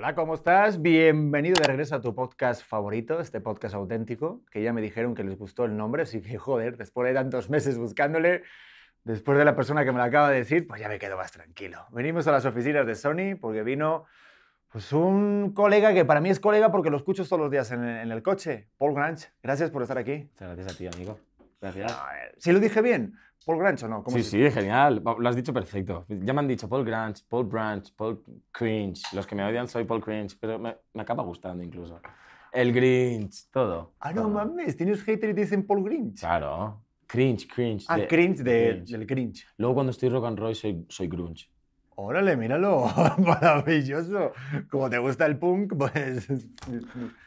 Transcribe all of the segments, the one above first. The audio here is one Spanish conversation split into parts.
Hola, ¿cómo estás? Bienvenido de regreso a tu podcast favorito, este podcast auténtico, que ya me dijeron que les gustó el nombre, así que joder, después de tantos meses buscándole, después de la persona que me lo acaba de decir, pues ya me quedo más tranquilo. Venimos a las oficinas de Sony porque vino pues un colega que para mí es colega porque lo escucho todos los días en, en el coche, Paul Grange. Gracias por estar aquí. Muchas gracias a ti, amigo. Gracias. ¿Sí lo dije bien? ¿Paul Grange o no? ¿Cómo Sí, sí, genial. Lo has dicho perfecto. Ya me han dicho Paul Grange, Paul Branch, Paul Cringe. Los que me odian soy Paul Cringe, pero me, me acaba gustando incluso. El Grinch, todo. Ah, no todo. mames, tienes hater y te dicen Paul Grinch. Claro. Cringe, cringe. Ah, de- cringe de- cringe. del cringe. Luego cuando estoy rock and roll soy, soy grunge. Órale, míralo, maravilloso. Como te gusta el punk, pues...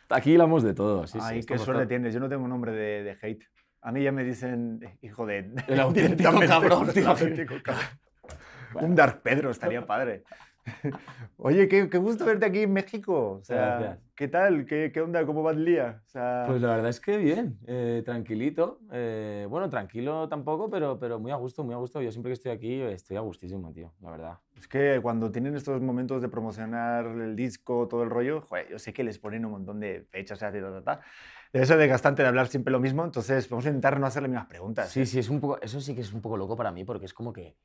Aquí hablamos de todo. Sí, sí, Ay, qué estamos suerte tienes. Yo no tengo nombre de, de hate. A mí ya me dicen hijo de... El auténtico cabrón, el tío. auténtico cabrón. Un Dark Pedro estaría padre. Oye, qué, qué gusto verte aquí en México. O sea, Gracias. ¿qué tal? ¿Qué, ¿Qué onda? ¿Cómo va el día? O sea, Pues la verdad es que bien, eh, tranquilito. eh, bueno, tranquilo tampoco, pero, pero muy a gusto, muy a gusto. Yo siempre que estoy aquí estoy a gustísimo, tío, la verdad. es que cuando tienen estos momentos de promocionar el disco, todo el rollo, joder, yo sé que les ponen un montón de fechas, o sea, ta, ta, ta. Debe ser desgastante de hablar siempre lo mismo, entonces vamos a intentar no hacerle mismas preguntas. Sí, ¿eh? sí, es un poco, eso sí que es un poco loco para mí porque es como que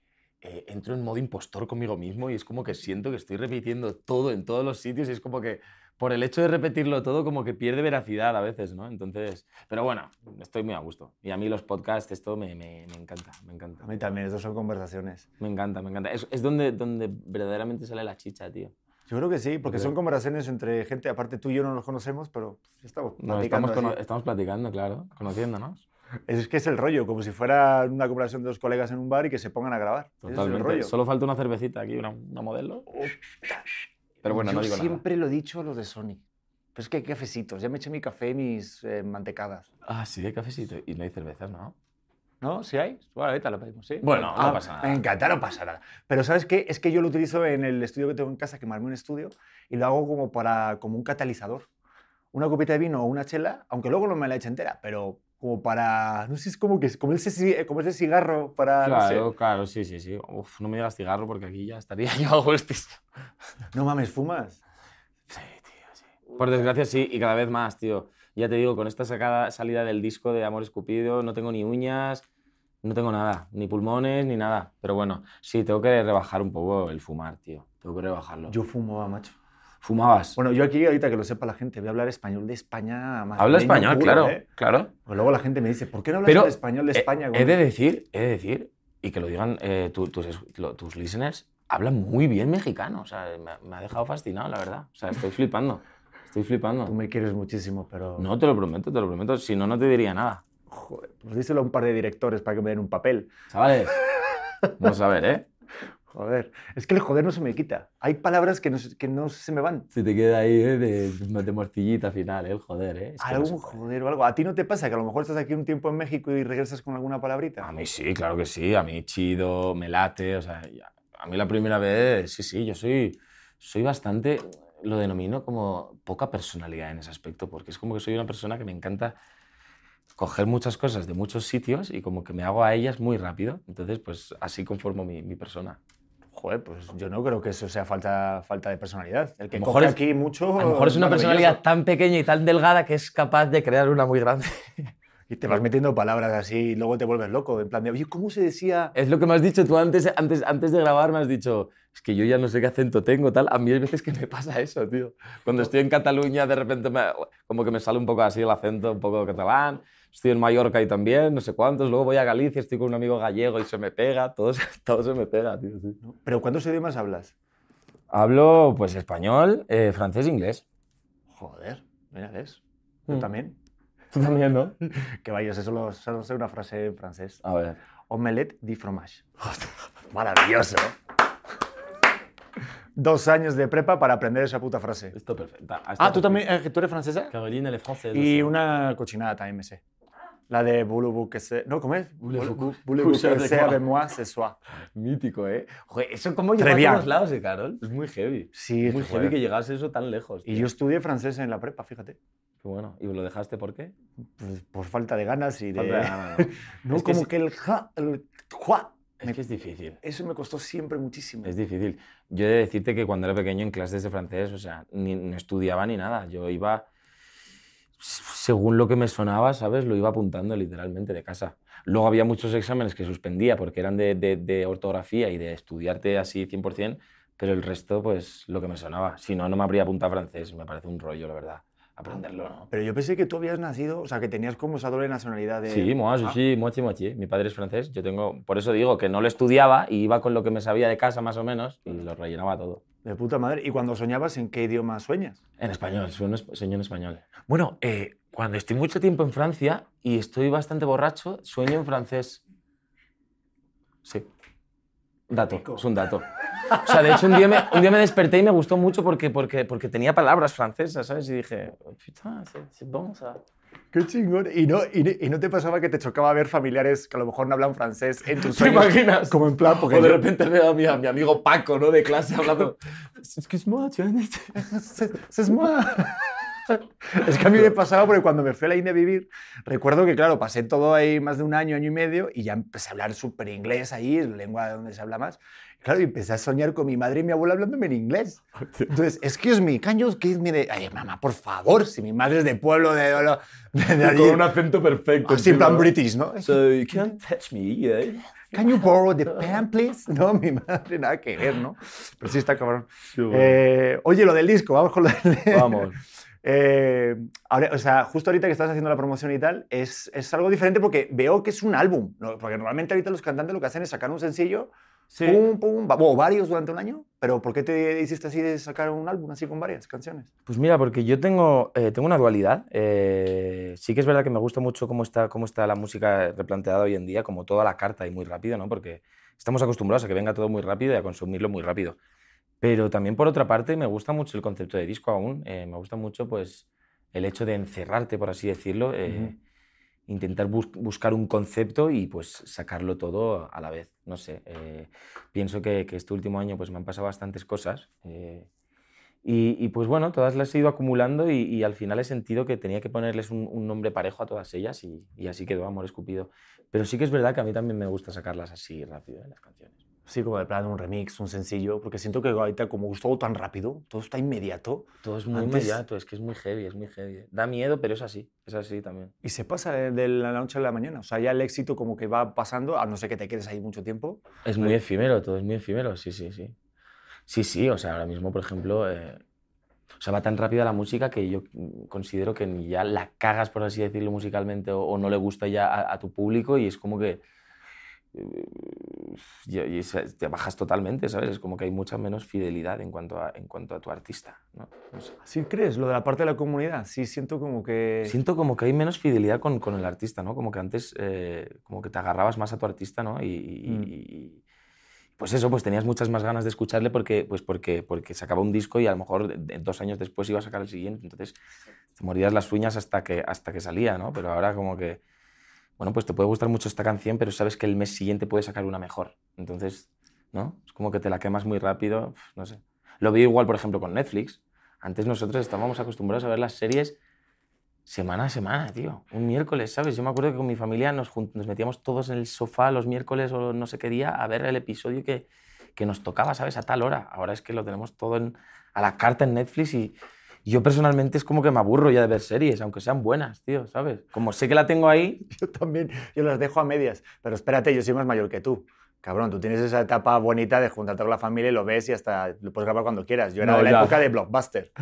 eh, entro en modo impostor conmigo mismo y es como que siento que estoy repitiendo todo en todos los sitios y es como que por el hecho de repetirlo todo como que pierde veracidad a veces, ¿no? Entonces, pero bueno, estoy muy a gusto. Y a mí los podcasts, esto me, me, me encanta, me encanta. A mí también, estos son conversaciones. Me encanta, me encanta. Es, es donde, donde verdaderamente sale la chicha, tío. Yo creo que sí, porque son conversaciones entre gente, aparte tú y yo no nos conocemos, pero estamos platicando estamos, cono- así. estamos platicando, claro, conociéndonos. Es que es el rollo, como si fuera una conversación de dos colegas en un bar y que se pongan a grabar. Ese es el Totalmente. rollo. Solo falta una cervecita aquí, una, una modelo. Pero bueno, yo no digo nada. siempre lo he dicho a los de Sony. Pero es que hay cafecitos, ya me eché mi café y mis eh, mantecadas. Ah, sí, hay cafecito. Y no hay cervezas, ¿no? ¿No? ¿Sí hay? Bueno, ahorita lo pedimos, ¿sí? Bueno, no Ah, pasa nada. No pasa nada. Pero ¿sabes qué? Es que yo lo utilizo en el estudio que tengo en casa, que me armé un estudio, y lo hago como, para, como un catalizador. Una copita de vino o una chela, aunque luego no me la eche entera, pero como para, no sé, es como, que, como, ese, como ese cigarro para, no sé. Claro, claro, sí, sí, sí. Uf, no me digas cigarro porque aquí ya estaría yo algo estis. No mames, ¿fumas? Sí, tío, sí. Por desgracia sí, y cada vez más, tío. Ya te digo, con esta sacada, salida del disco de Amor Escupido, no tengo ni uñas, no tengo nada, ni pulmones, ni nada. Pero bueno, sí, tengo que rebajar un poco el fumar, tío. Tengo que rebajarlo. Yo fumaba, macho. ¿Fumabas? Bueno, yo aquí, ahorita que lo sepa la gente, voy a hablar español de España. Habla madrileño español, puro, claro, ¿eh? claro. Pues luego la gente me dice, ¿por qué no hablas Pero español de Eh, España? He de decir, he de decir, y que lo digan eh, tu- tus, tus listeners, hablan muy bien mexicano. O sea, me, me ha dejado fascinado, la verdad. O sea, estoy flipando. Estoy Tú flipando. me quieres muchísimo, pero... No, te lo prometo, te lo prometo. Si no, no te diría nada. Joder, pues díselo a un par de directores para que me den un papel. Chavales, vamos a ver, ¿eh? Joder, es que el joder no se me quita. Hay palabras que no, que no se me van. Se te queda ahí ¿eh? de, de morcillita final, ¿eh? El joder, ¿eh? Es que no Algún puede. joder o algo. ¿A ti no te pasa que a lo mejor estás aquí un tiempo en México y regresas con alguna palabrita? A mí sí, claro que sí. A mí chido, me late. O sea, a mí la primera vez, sí, sí, yo soy, soy bastante, lo denomino como poca personalidad en ese aspecto, porque es como que soy una persona que me encanta coger muchas cosas de muchos sitios y como que me hago a ellas muy rápido. Entonces, pues así conformo mi, mi persona. Joder, pues yo no creo que eso sea falta, falta de personalidad. El que coge es- aquí mucho... A lo mejor es una personalidad tan pequeña y tan delgada que es capaz de crear una muy grande. Y te vas metiendo palabras así y luego te vuelves loco. En plan de, oye, ¿cómo se decía...? Es lo que me has dicho tú antes, antes, antes de grabar, me has dicho, es que yo ya no sé qué acento tengo, tal. A mí hay veces que me pasa eso, tío. Cuando estoy en Cataluña, de repente me- como que me sale un poco así el acento, un poco catalán. Estoy en Mallorca y también, no sé cuántos. Luego voy a Galicia, estoy con un amigo gallego y se me pega. Todo, todo se me pega, tío. sí. ¿Pero cuántos idiomas hablas? Hablo, pues, español, eh, francés e inglés. Joder, mira, ¿ves? Yo Mm. también. Tú también, ¿no? Que vaya, eso solo, solo sé una frase en francés. A ver. Omelette di fromage. Maravilloso. Dos años de prepa para aprender esa puta frase. Esto perfecto. Ah, ¿tú también eh, tú eres francesa? Caroline, el francés. Y una cochinada también me sé. La de voulez-vous que se... No, ¿cómo es? Voulez-vous- que sea de moi ce soir. Mítico, ¿eh? Joder, eso cómo llegó a todos lados, eh, Carol. Es muy heavy. Sí, Es muy joder. heavy que llegase eso tan lejos. Y tío. yo estudié francés en la prepa, fíjate. Qué bueno. ¿Y lo dejaste por qué? Pues por falta de ganas y de... Falta de ganas, ¿no? No, Es que como sí. que el ja, el jua, Es que es difícil. Eso me costó siempre muchísimo. Es difícil. Yo he de decirte que cuando era pequeño en clases de francés, o sea, ni, no estudiaba ni nada. Yo iba, según lo que me sonaba, ¿sabes? Lo iba apuntando literalmente de casa. Luego había muchos exámenes que suspendía porque eran de, ortografía y de estudiarte así 100%, pero el resto, pues lo que me sonaba. Si no, no me habría apuntado francés. Me parece un rollo, la verdad aprenderlo, ¿no? Pero yo pensé que tú habías nacido, o sea, que tenías como esa doble nacionalidad de... Sí, moi, Ah. sí, moitié, moitié. Mi padre es francés, yo tengo... Por eso digo que no lo estudiaba y iba con lo que me sabía de casa, más o menos, y lo rellenaba todo. De puta madre. ¿Y cuando soñabas, en qué idioma sueñas? En español, sueño, sueño en español. Bueno, eh, cuando estoy mucho tiempo en Francia y estoy bastante borracho, sueño en francés. Sí. Dato, es un dato. O sea, de hecho, un día me, un día me desperté y me gustó mucho porque, porque, porque tenía palabras francesas, ¿sabes? Y dije, putain, c'est bon ça. ¡Qué chingón! ¿Y no, y, y no te pasaba que te chocaba ver familiares que a lo mejor no hablan francés en tus ¿Te sueños? imaginas? Como en plan, porque O de yo- repente veo a mi, a mi amigo Paco, ¿no? De clase hablando. Excuse-moi, "C'est- moi". Es que a mí me pasaba porque cuando me fui a la India a vivir, recuerdo que, claro, pasé todo ahí más de un año, año y medio, y ya empecé a hablar súper inglés ahí, lengua donde se habla más. Claro, y empecé a soñar con mi madre y mi abuela hablándome en inglés. Entonces, excuse me, can you kiss me? de- Ay, mamá, por favor, si mi madre es de pueblo, de, de, de allí. Con un acento perfecto. Así en plan british, ¿no? So you can't touch me, eh? Can you borrow the pen, please? No, mi madre, nada que ver, ¿no? Pero sí está cabrón. Qué bueno. Eh, oye, lo del disco, vamos con lo del... Vamos. Eh, ahora, o sea, justo ahorita que estás haciendo la promoción y tal, es, es algo diferente porque veo que es un álbum. ¿no? Porque normalmente ahorita los cantantes lo que hacen es sacar un sencillo, Sí. pum, pum, o varios durante un año. Pero ¿por qué te hiciste así de sacar un álbum así con varias canciones? Pues mira, porque yo tengo, eh, tengo una dualidad. Eh, sí que es verdad que me gusta mucho cómo está, cómo está la música replanteada hoy en día, como toda la carta y muy rápido, ¿no? Porque estamos acostumbrados a que venga todo muy rápido y a consumirlo muy rápido. Pero también, por otra parte, me gusta mucho el concepto de disco aún. eh, me gusta mucho, pues, el hecho de encerrarte, por así decirlo. Intentar bus- buscar un concepto y, pues, sacarlo todo a la vez. No sé, eh, pienso que, que este último año, pues, me han pasado bastantes cosas. eh, y, pues bueno, todas las he ido acumulando y, al final he sentido que tenía que ponerles un, un nombre parejo a todas ellas y, y así quedó Amor Escupido. Pero sí que es verdad que a mí también me gusta sacarlas así rápido en las canciones. Sí, como de plan un remix, un sencillo, porque siento que ahorita como es todo tan rápido, todo está inmediato Todo es muy Antes- inmediato, es que es muy heavy, es muy heavy. Da miedo, pero es así, es así también. y se pasa de, de la noche a la mañana. O sea, ya el éxito como que va pasando, a no ser que te quedes ahí mucho tiempo. Es muy efímero, todo es muy efímero, sí, sí, sí. Sí, sí, o sea, ahora mismo, por ejemplo, eh, o sea, va tan rápida la música que yo considero que ni ya la cagas, por así decirlo, musicalmente o, o no le gusta ya a, a tu público y es como que y- y te bajas totalmente, ¿sabes? Es como que hay mucha menos fidelidad en cuanto a, en cuanto a tu artista, ¿no? No sé. ¿Sí crees? Lo de la parte de la comunidad, sí siento como que... Siento como que hay menos fidelidad con, con el artista, ¿no? Como que antes, eh, como que te agarrabas más a tu artista, ¿no? Y, y- Mm. y- pues eso, pues tenías muchas más ganas de escucharle porque, pues porque, porque sacaba un disco y a lo mejor dos años después iba a sacar el siguiente. Entonces te morías las uñas hasta que, hasta que salía, ¿no? Pero ahora como que, bueno, pues te puede gustar mucho esta canción, pero sabes que el mes siguiente puedes sacar una mejor. Entonces, ¿no? Es como que te la quemas muy rápido, no sé. Lo veo igual, por ejemplo, con Netflix. Antes nosotros estábamos acostumbrados a ver las series semana a semana, tío. Un miércoles, ¿sabes? Yo me acuerdo que con mi familia nos, nos metíamos todos en el sofá los miércoles o no sé qué día a ver el episodio que, que nos tocaba, ¿sabes? A tal hora. Ahora es que lo tenemos todo en- a la carta en Netflix y yo personalmente es como que me aburro ya de ver series, aunque sean buenas, tío, ¿sabes? Como sé que la tengo ahí, Yo también, yo las dejo a medias. Pero espérate, yo soy más mayor que tú. Cabrón, tú tienes esa etapa bonita de juntarte con la familia y lo ves y hasta lo puedes grabar cuando quieras. Yo era No, de la ya. época de Blockbuster.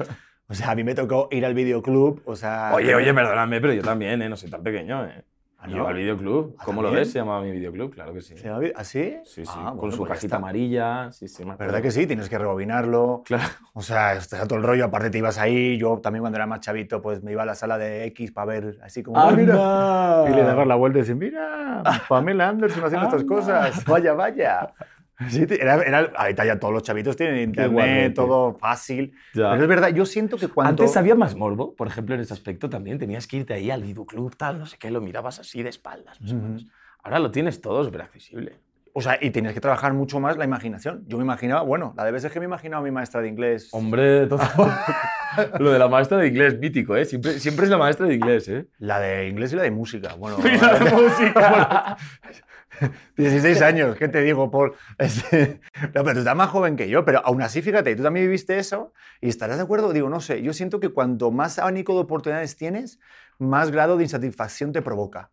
O sea, a mí me tocó ir al videoclub, o sea... Oye, oye, perdóname, pero yo también, ¿eh? No soy tan pequeño, ¿eh? ¿Ah, Yo no? al videoclub. ¿Ah, ¿Cómo lo ves? Se llamaba mi videoclub, claro que sí. ¿Se llama ¿Así? Sí, sí, Ah, con bueno, su pues cajita está. amarilla. Sí, sí. ¿Verdad que sí? Tienes que rebobinarlo. Claro. O sea, está todo el rollo. Aparte te ibas ahí. Yo también cuando era más chavito, pues me iba a la sala de X para ver así como... "Ah, mira". Y le dabas la vuelta y decías, mira, Pamela Anderson haciendo estas cosas. Vaya, vaya. Sí, era, era- ahorita ya todos los chavitos tienen internet, guarrete. todo fácil. Ya. Pero es verdad, yo siento que cuando... Antes había más morbo, por ejemplo, en ese aspecto también. Tenías que irte ahí al videoclub, tal, no sé qué, lo mirabas así de espaldas. más o Ujú. menos. Ahora lo tienes todo súper accesible. O sea, y tenías que trabajar mucho más la imaginación. Yo me imaginaba, bueno, la de veces que me imaginaba a mi maestra de inglés. Hombre, todo... lo de la maestra de inglés, mítico, ¿eh? Siempre, siempre es la maestra de inglés, ¿eh? La de inglés y la de música. Bueno, Y la de música. 16 años, ¿qué te digo, Paul? Este, no, pero tú estás más joven que yo, pero aún así, fíjate, tú también viviste eso y estarás de acuerdo. Digo, no sé, yo siento que cuanto más abanico de oportunidades tienes, más grado de insatisfacción te provoca.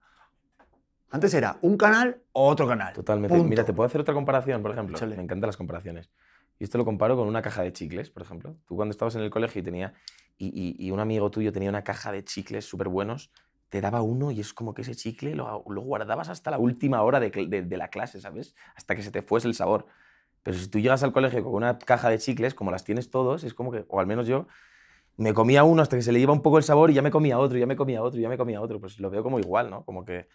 Antes era un canal o otro canal. Totalmente. Punto. Mira, te puedo hacer otra comparación, por ejemplo. Échale. Me encantan las comparaciones. Y esto lo comparo con una caja de chicles, por ejemplo. Tú cuando estabas en el colegio y tenía y, y- y un amigo tuyo tenía una caja de chicles súper buenos, te daba uno y es como que ese chicle lo, lo guardabas hasta la última hora de, de- de la clase, ¿sabes? Hasta que se te fuese el sabor. Pero si tú llegas al colegio con una caja de chicles, como las tienes todos, es como que, o al menos yo, me comía uno hasta que se le iba un poco el sabor y ya me comía otro, ya me comía otro, ya me comía otro. Pues lo veo como igual, ¿no? Como que,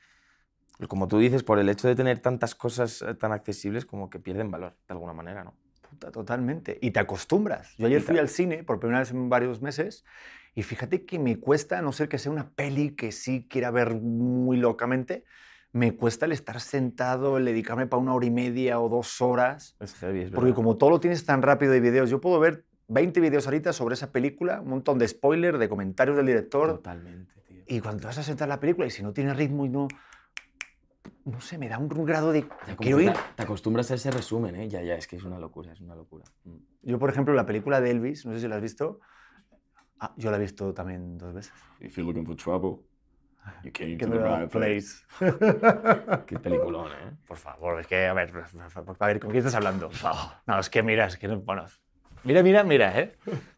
como tú dices, por el hecho de tener tantas cosas eh, tan accesibles, como que pierden valor, de alguna manera, ¿no? Puta, totalmente. Y te acostumbras. Yo ayer fui al cine por primera vez en varios meses y fíjate que me cuesta, a no ser que sea una peli que sí quiera ver muy locamente, me cuesta el estar sentado, el dedicarme para una hora y media o dos horas. Es heavy, es Porque como todo lo tienes tan rápido de videos, yo puedo ver 20 videos ahorita sobre esa película, un montón de spoilers, de comentarios del director. Totalmente, tío. Y cuando te vas a sentar la película y si no tiene ritmo y no... No sé, me da un grado de... Como Quiero ir... te, te acostumbras a ese resumen, ¿eh? Ya, ya, es que es una locura, es una locura. Mm. Yo, por ejemplo, la película de Elvis, no sé si la has visto. Ah, yo la he visto también dos veces. If you're looking for trouble, you came to the right place. Qué peliculón, ¿eh? Por favor, es que, a ver, a ver, ¿con quién estás hablando? No, es que mira, es que, no- bueno, mira, mira, mira, ¿eh?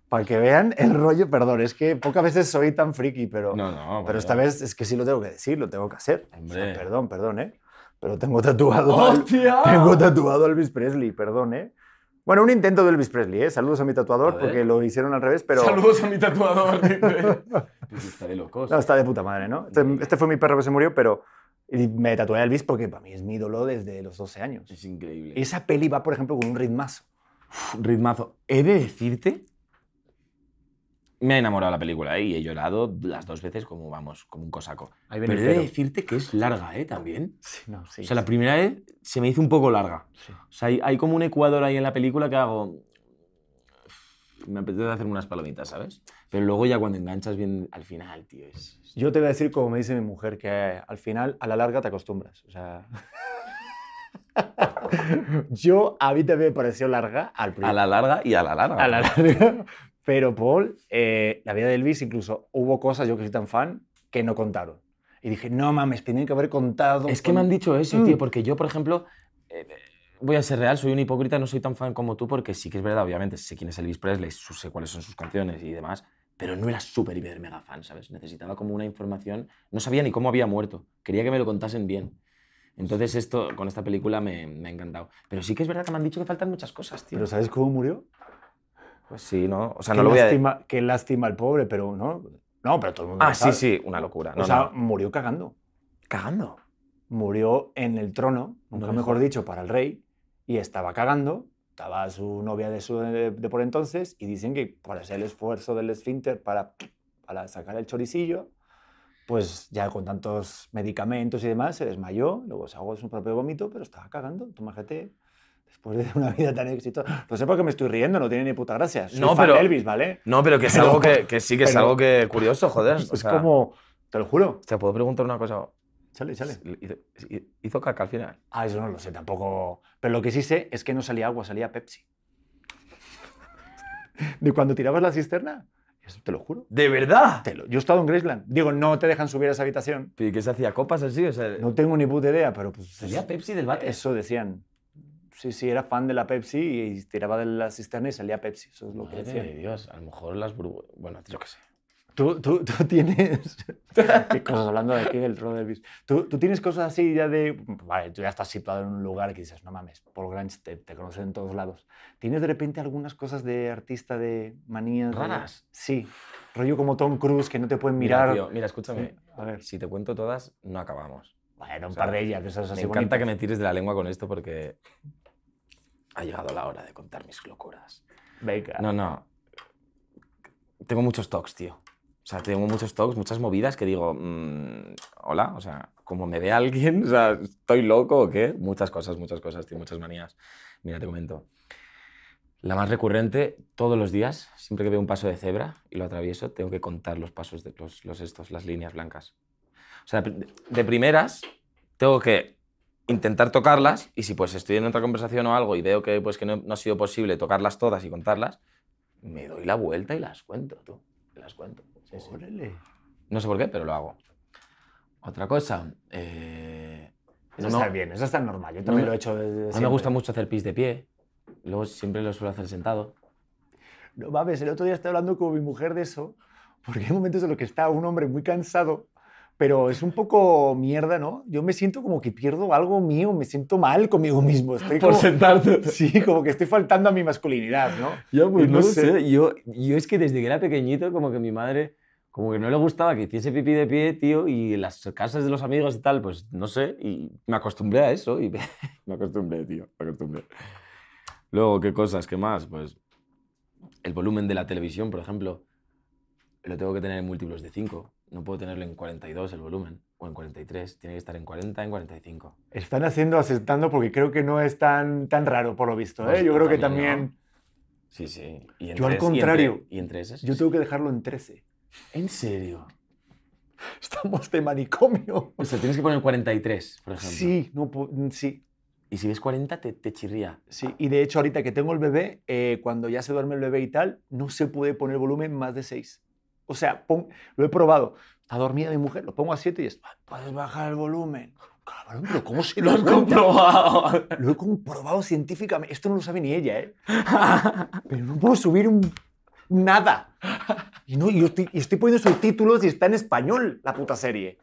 Para que vean el rollo, perdón, es que pocas veces soy tan friki, pero, No, no. pero vaya. esta vez es que sí lo tengo que decir, lo tengo que hacer. O sea, Hombre. perdón, perdón, ¿eh? Pero tengo tatuado, al- ¡Hostia! tengo tatuado a Elvis Presley, perdón, ¿eh? Bueno, un intento de Elvis Presley, ¿eh? Saludos a mi tatuador A porque lo hicieron al revés, pero... Saludos a mi tatuador. Pues está de locos. No, está de puta madre, ¿no? Este, este fue mi perro que se murió, pero y me tatué a Elvis porque para mí es mi ídolo desde los 12 años. Es increíble. Esa peli va, por ejemplo, con un ritmazo. ritmazo. He de decirte. Me ha enamorado la película ¿eh? y he llorado las dos veces como, vamos, como un cosaco. Ahí Pero viene he el de pero. decirte que es larga, ¿eh? También. Sí, no, sí. O sea, la primera vez se me hizo un poco larga. sí. O sea, hay, hay como un ecuador ahí en la película que hago. Me apetece hacerme unas palomitas, ¿sabes? Pero luego ya cuando enganchas bien al final, tío, es. Yo te voy a decir, como me dice mi mujer, que al final, a la larga, te acostumbras. O sea... Yo, a mí también me pareció larga al A principio. la larga y a la larga. a la larga. Pero, Paul, eh, la vida de Elvis, incluso hubo cosas, yo que soy tan fan, que no contaron. Y dije, no mames, tienen que haber contado. Es que me han dicho eso, Mm. tío, porque yo, por ejemplo, eh, voy a ser real, soy un hipócrita, no soy tan fan como tú, porque sí que es verdad, obviamente, sé quién es Elvis Presley, sé cuáles son sus canciones y demás, pero no era súper, hiper, mega fan, ¿sabes? Necesitaba como una información, no sabía ni cómo había muerto, quería que me lo contasen bien. Entonces esto, con esta película me, me ha encantado. Pero sí que es verdad que me han dicho que faltan muchas cosas, tío. ¿Pero sabes cómo murió? Pues sí, ¿no? O sea, Qué no lo voy a... lástima, Qué lástima el pobre, pero no. No, pero todo el mundo. Ah, lo sí, sabe. sí, una locura. O No, sea, no. murió cagando. Cagando. Murió en el trono, nunca No me mejor dicho, para el rey, y estaba cagando. Estaba su novia de, su, de, de por entonces, y dicen que por hacer el esfuerzo del esfínter para, para sacar el choricillo, pues ya con tantos medicamentos y demás, se desmayó, luego se ahogó su propio vómito, pero estaba cagando. Tú imagínate, después de una vida tan exitosa. No sé por qué me estoy riendo, no tiene ni puta gracia. Soy No, fan pero- de Elvis, ¿vale? No, pero que es Pero- algo que, que sí, que es algo que curioso, joder. o Es sea, como, te lo juro. ¿Te puedo preguntar una cosa? Chale, chale. Hizo, hizo caca al final. Ah, eso no lo sé tampoco. Pero lo que sí sé es que no salía agua, salía Pepsi. De cuando tirabas la cisterna, eso te lo juro. ¿De verdad? Te lo- Yo he estado en Graceland. Digo, no te dejan subir a esa habitación. ¿Y qué se hacía? ¿Copas así? O sea, No tengo ni puta idea, pero pues. ¿Salía Pepsi del váter? Eso decían. Sí, sí, era fan de la Pepsi y tiraba de la cisterna y salía Pepsi. Eso es lo que Madre decían. de Dios, a lo mejor las burbujas... Bueno, yo qué sé. Tú, tú, tú tienes. ¿Qué cosas hablando de aquí del rol del bis? ¿Tú, tú tienes cosas así ya de. Vale, tú ya estás situado en un lugar que dices, no mames, Paul Grange te, te conocen en todos lados. ¿Tienes de repente algunas cosas de artista de manías? de- ¿Raras? Sí. Rollo como Tom Cruise que no te pueden Mira, mirar. tío, mira, escúchame. A ver. Si te cuento todas, no acabamos. Bueno, un O sea, par de ellas, de esas así me encanta que me bonitas. tires de la lengua con esto porque ha llegado la hora de contar mis locuras. Venga. No, no. Tengo muchos talks, tío. O sea, tengo muchos talks, muchas movidas que digo, mm, hola, o sea, como me ve alguien, o sea, ¿estoy loco o qué? Muchas cosas, muchas cosas, tío, muchas manías. Mira, te comento. La más recurrente, todos los días, siempre que veo un paso de cebra y lo atravieso, tengo que contar los pasos, de los, los estos, las líneas blancas. O sea, de primeras, tengo que intentar tocarlas y si pues estoy en otra conversación o algo y veo que, pues, que no, no ha sido posible tocarlas todas y contarlas, me doy la vuelta y las cuento, tú. Las cuento. Sí, sí. No sé por qué, pero lo hago. Otra cosa. eh, Eso no, está bien, eso está normal. Yo también me- lo he hecho desde no me siempre. gusta mucho hacer pis de pie. Luego siempre lo suelo hacer sentado. No mames, el otro día estaba hablando con mi mujer de eso, porque hay momentos en los que está un hombre muy cansado, pero es un poco mierda, ¿no? Yo me siento como que pierdo algo mío, me siento mal conmigo mismo. Estoy como, sentarte. Sí, como que estoy faltando a mi masculinidad, ¿no? Ya, pues, no lo sé. Yo, yo es que desde que era pequeñito, como que mi madre, como que no le gustaba que hiciese pipí de pie, tío, y en las casas de los amigos y tal, pues no sé, y me acostumbré a eso. Y me acostumbré, tío, me acostumbré. Luego, ¿qué cosas? ¿Qué más? Pues el volumen de la televisión, por ejemplo, lo tengo que tener en múltiplos de 5. No puedo tenerlo en 42 el volumen, o en 43. Tiene que estar en 40, en 45. Están haciendo aceptando porque creo que no es tan, tan raro, por lo visto. ¿eh? Pues Yo creo que también, también... Sí, sí. Y en Yo al tres- y entre- contrario. Y entre esas. Yo tengo que dejarlo en 13. ¿En serio? Estamos de manicomio. O sea, tienes que poner 43, por ejemplo. Sí, no, pu- sí, Y si ves 40, te, te chirría. sí. Y de hecho, ahorita que tengo el bebé, eh, cuando ya se duerme el bebé y tal, no se puede poner volumen más de 6. O sea, pon- lo he probado. Está dormida mi mujer, lo pongo a 7 y es, "Ah, puedes bajar el volumen. Cabrón, pero ¿cómo se lo, cuenta? comprobado! Lo he comprobado científicamente. Esto no lo sabe ni ella, ¿eh? Pero no puedo subir un nada. Y, no, y estoy, y estoy poniendo subtítulos y está en español la puta serie.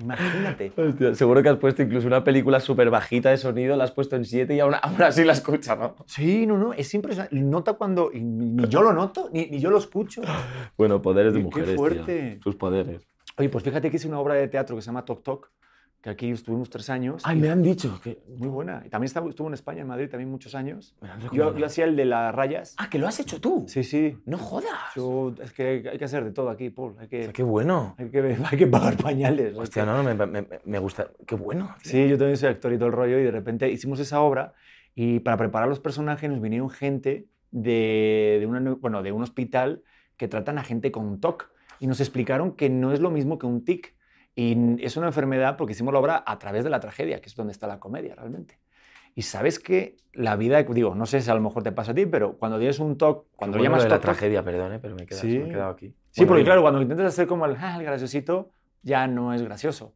Imagínate. Hostia, seguro que has puesto incluso una película súper bajita de sonido, la has puesto en 7 y aún, aún así la escuchas, ¿no? Sí, no, no, es impresionante. Nota cuando. ni, yo lo noto, ni, ni yo lo escucho. Bueno, poderes de Qué mujeres, tío. fuerte. Sus poderes. Oye, pues fíjate que hice una obra de teatro que se llama Tok Tok, que aquí estuvimos tres años. Ay, me han dicho que... Muy buena. Y también estaba- estuvo en España, en Madrid, también muchos años. Yo, yo hacía el de las rayas. Ah, que lo has hecho tú. Sí, sí. No jodas. Yo- es que hay que hacer de todo aquí, Paul. Hay O sea, que, qué bueno. hay que, hay que pagar pañales. Hostia, no, no, me, me- me gusta. Qué bueno. tío. Sí, yo también soy actor y todo el rollo y de repente hicimos esa obra y para preparar los personajes nos vinieron gente de, de, una- bueno, de un hospital que tratan a gente con TOC y nos explicaron que no es lo mismo que un TIC y es una enfermedad porque hicimos la obra a través de la tragedia, que es donde está la comedia realmente. Y sabes que la vida, digo, no sé si a lo mejor te pasa a ti, pero cuando tienes un TOC, cuando lo llamas de la TOC, tragedia, perdón, eh, pero me he quedado, Sí. me he quedado aquí. Sí, Bueno, porque claro, cuando intentas hacer como el, "Ah, el graciosito, ya no es gracioso.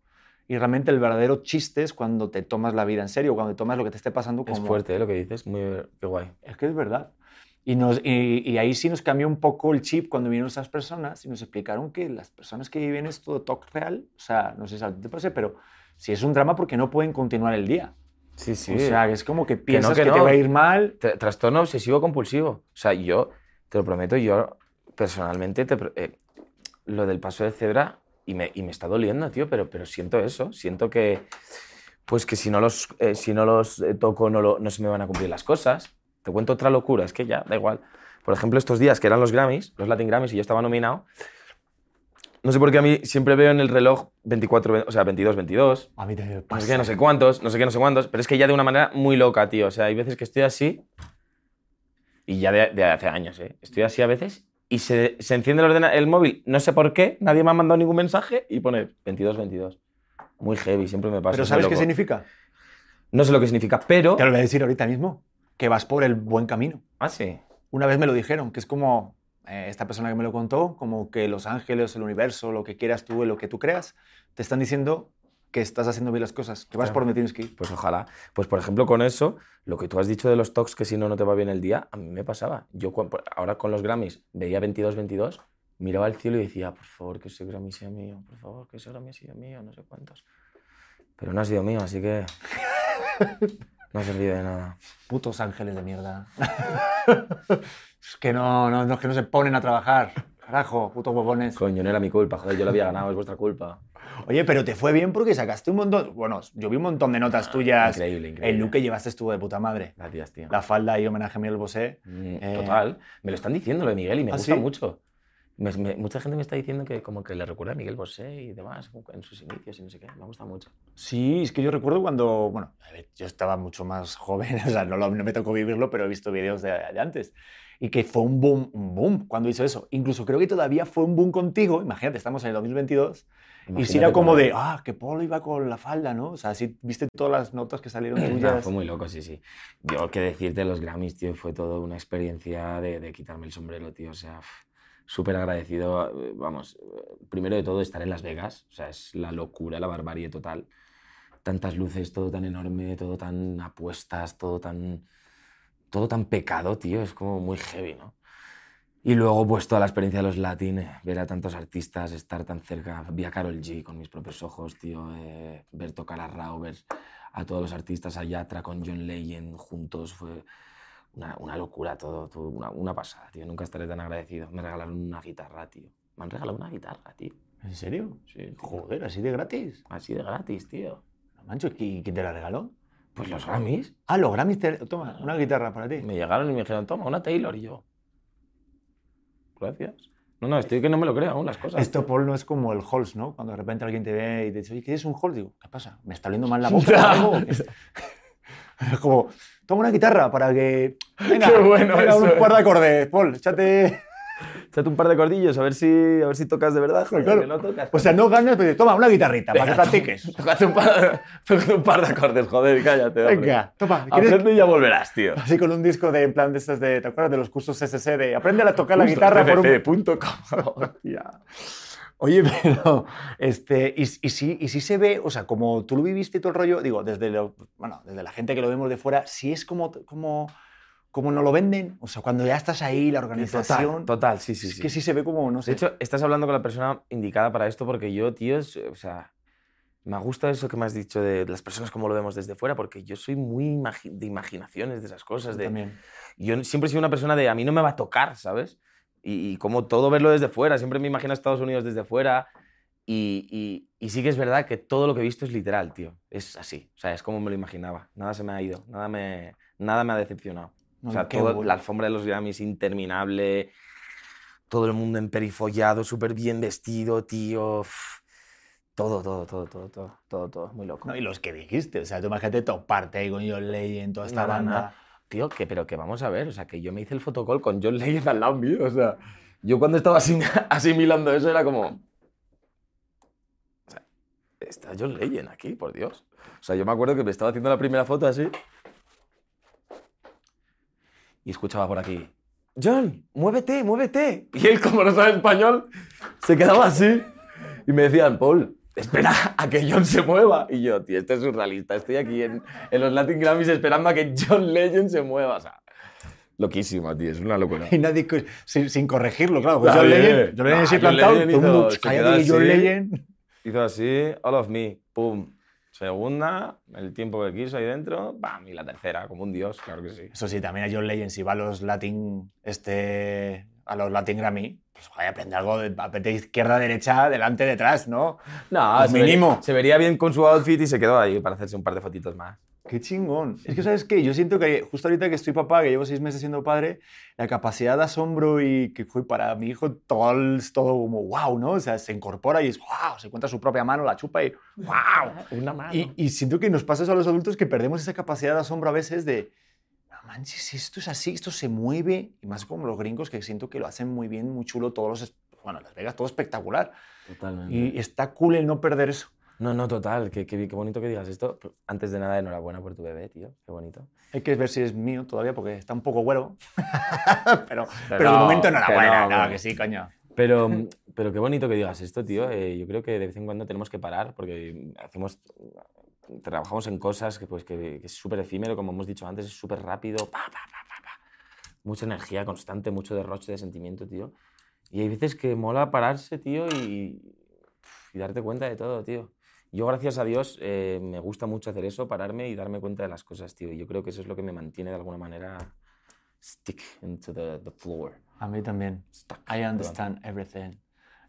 Y realmente el verdadero chiste es cuando te tomas la vida en serio, cuando te tomas lo que te esté pasando como... Es fuerte eh, lo que dices, muy qué guay. Es que es verdad. Y, nos, y, y ahí sí nos cambió un poco el chip cuando vinieron esas personas y nos explicaron que las personas que viven esto de TOC real, o sea, no sé si a ti te pasa, pero si es un drama porque no pueden continuar el día. Sí, sí. O sea, es como que piensas que, que te no. va a ir mal. Tra- trastorno obsesivo compulsivo. O sea, yo, te lo prometo, yo personalmente, te eh, lo del paso de cebra, y me, y me está doliendo, tío, pero, pero siento eso. Siento que, pues que si no los, eh, si no los eh, toco no, lo- no se me van a cumplir las cosas. Te cuento otra locura, es que ya, da igual. Por ejemplo, estos días que eran los Grammys, los Latin Grammys, y yo estaba nominado, no sé por qué a mí siempre veo en el reloj 24, ve- o sea, 22, 22, A mí también me no pasa. sé qué, no sé cuántos, no sé qué, no sé cuántos, pero es que ya de una manera muy loca, tío. O sea, hay veces que estoy así, y ya de, de hace años, ¿eh? Estoy así a veces, y se, se enciende el, el móvil, no sé por qué, nadie me ha mandado ningún mensaje, y pone 22, 22. Muy heavy, siempre me pasa. Pero ¿sabes qué significa? No sé lo que significa, pero... Te lo voy a decir ahorita mismo, que vas por el buen camino. Ah, sí. Una vez me lo dijeron, que es como eh, esta persona que me lo contó, como que los ángeles, el universo, lo que quieras tú, lo que tú creas, te están diciendo que estás haciendo bien las cosas, que vas Claro. por donde tienes que ir. Pues ojalá. Pues por ejemplo, con eso, lo que tú has dicho de los talks, que si no, no te va bien el día, a mí me pasaba. Yo ahora con los Grammys veía 22-22, miraba al cielo y decía, por favor, que ese Grammy sea mío, por favor, que ese Grammy sea mío, no sé cuántos. Pero no ha sido mío, así que no ha servido de nada. Putos ángeles de mierda. es que no, no, no, es que no se ponen a trabajar. Carajo, putos bobones. Coño, no era mi culpa, joder, yo lo había ganado, es vuestra culpa. Oye, pero te fue bien porque sacaste un montón. Bueno, yo vi un montón de notas tuyas. Increíble, increíble. El look que llevaste estuvo de puta madre. Gracias, tío. La falda y homenaje a Miguel Bosé. Mm, Eh, Total. Me lo están diciendo lo de Miguel y me ¿Ah, gusta sí? mucho. Me- me- mucha gente me está diciendo que como que le recuerda a Miguel Bosé y demás, en sus inicios y no sé qué. Me gusta mucho. Sí, es que yo recuerdo cuando, bueno, a ver, yo estaba mucho más joven, o sea, no, lo- no me tocó vivirlo, pero he visto vídeos de, de antes. y que fue un boom, un boom cuando hizo eso. Incluso creo que todavía fue un boom contigo, imagínate, estamos en el 2022, y si era Imagínate como de, ah, que Paul iba con la falda, ¿no? O sea, si viste todas las notas que salieron tuyas. fue muy loco, sí, sí. Yo, que decirte, los Grammys, tío, fue todo una experiencia de, de quitarme el sombrero, tío. O sea, súper agradecido. eh, Vamos, eh, primero de todo, estar en Las Vegas. O sea, es la locura, la barbarie total. Tantas luces, todo tan enorme, todo tan apuestas, todo tan. Todo tan pecado, tío. Es como muy heavy, ¿no? Y luego, pues toda la experiencia de los Latin, eh, ver a tantos artistas, estar tan cerca. Vi a Carol G con mis propios ojos, tío. eh, ver tocar a Rauw, ver a todos los artistas, a Yatra con John Legend juntos. Fue una, una locura todo, todo, una, una pasada, tío. Nunca estaré tan agradecido. Me regalaron una guitarra, tío. Me han regalado una guitarra, tío. ¿En serio? Sí, tío. Joder, así de gratis. Así de gratis, tío. No mancho, ¿y quién te la regaló? Pues los Grammys Ah, los Grammys te... Toma, una guitarra para ti. me llegaron y me dijeron, toma, una Taylor. Y yo, gracias. No, no, estoy que no me lo creo aún las cosas. Esto, Paul, no es como el Halls, ¿no? Cuando de repente alguien te ve y te dice, oye, ¿quieres un Halls? Digo, ¿qué pasa? ¿Me está oliendo mal la boca como, toma una guitarra para que... Venga, Qué bueno venga, eso, un eh. par de acordes, Paul, échate... Échate un par de cordillos a ver si, a ver si tocas de verdad. joder, Claro. que no tocas. O sea, no ganas, pero toma una guitarrita para que Venga, practiques. Tócate un par, tócate un par de acordes, joder, cállate. hombre. Venga, toma. ¿quieres- Aprende y ya volverás, tío. Así con un disco de, en plan, de estos de, ¿te acuerdas de los cursos SSC de aprende a tocar la guitarra por un... Hostia. Oye, pero, este, y, y sí, y sí se ve, o sea, como tú lo viviste y todo el rollo, digo, desde, lo, bueno, desde la gente que lo vemos de fuera, sí es como, como, como nos lo venden, o sea, cuando ya estás ahí, la organización, Total, total, sí, sí, es sí. que sí se ve como, no sé. De hecho, estás hablando con la persona indicada para esto porque yo, tío, o sea, me gusta eso que me has dicho de las personas como lo vemos desde fuera porque yo soy muy imagi- de imaginaciones de esas cosas. De, también. yo siempre he sido una persona de a mí no me va a tocar, ¿sabes? Y, y como todo verlo desde fuera, siempre me imagino a Estados Unidos desde fuera. Y, y- y sí que es verdad que todo lo que he visto es literal, tío. Es así. O sea, es como me lo imaginaba. Nada se me ha ido. Nada me, nada me ha decepcionado. O sea, todo- bueno. la alfombra de los Grammys interminable. Todo el mundo emperifollado, súper bien vestido, tío. uf. Todo, todo, todo, todo, todo, todo, todo. Muy loco. No, y los que dijiste, o sea, tú imagínate toparte ahí con John Legend, toda esta no, banda. no. Tío, que, pero que vamos a ver, o sea, que yo me hice el fotocall con John Legend al lado mío, o sea, yo cuando estaba asim- asimilando eso era como... O sea, está John Legend aquí, por Dios. O sea, yo me acuerdo que me estaba haciendo la primera foto así y escuchaba por aquí, John, muévete, muévete. Y él, como no sabe español, se quedaba así y me decían, Paul, espera a que John se mueva. Y yo, tío, este es surrealista. Estoy aquí en, en los Latin Grammys esperando a que John Legend se mueva. O sea, loquísimo, tío, es una locura. Y nadie, sin, sin corregirlo, claro. Pues John. Legend, John Legend Ah, John plantado, todo el mundo, se cállate que John. Legend... Hizo así, all of me, pum. Segunda, el tiempo que quiso ahí dentro, bam, y la tercera, como un dios, claro que sí. Eso sí, también a John Legend, si va a los Latin, este, a los Latin Grammy, pues ojalá aprende algo de, de izquierda, derecha, delante, detrás, ¿no? No, Pues se vería- mínimo. se vería bien con su outfit y se quedó ahí para hacerse un par de fotitos más. Qué chingón. Es que, ¿sabes qué? Yo siento que justo ahorita que estoy papá, que llevo seis meses siendo padre, la capacidad de asombro y que fue para mi hijo todo, el- todo como wow, ¿no? O sea, se incorpora y es wow, se encuentra su propia mano, la chupa y wow. Una mano. Y, y siento que nos pasa eso a los adultos que perdemos esa capacidad de asombro a veces de, manches, esto es así, esto se mueve. Y más como los gringos que siento que lo hacen muy bien, muy chulo, todos los, bueno, Las Vegas, todo espectacular. Totalmente. Y está cool el no perder eso. No, no, total. Qué, qué, qué bonito que digas esto. Antes de nada, enhorabuena por tu bebé, tío. Qué bonito. Hay que ver si es mío todavía porque está un poco güero. pero, pero, no, de momento que enhorabuena, no, no, hombre. que sí, coño. Pero, pero qué bonito que digas esto, tío. Eh, yo creo que de vez en cuando tenemos que parar porque hacemos, trabajamos en cosas que, pues, que, que es súper efímero, como hemos dicho antes, es súper rápido. Pa, pa, pa, pa, pa. Mucha energía constante, mucho derroche de sentimiento, tío. Y hay veces que mola pararse, tío, y, y darte cuenta de todo, tío. Yo, gracias a Dios, eh, me gusta mucho hacer eso, pararme y darme cuenta de las cosas, tío. Y yo creo que eso es lo que me mantiene de alguna manera stick into the, the floor. A mí también. Stuck. I understand everything.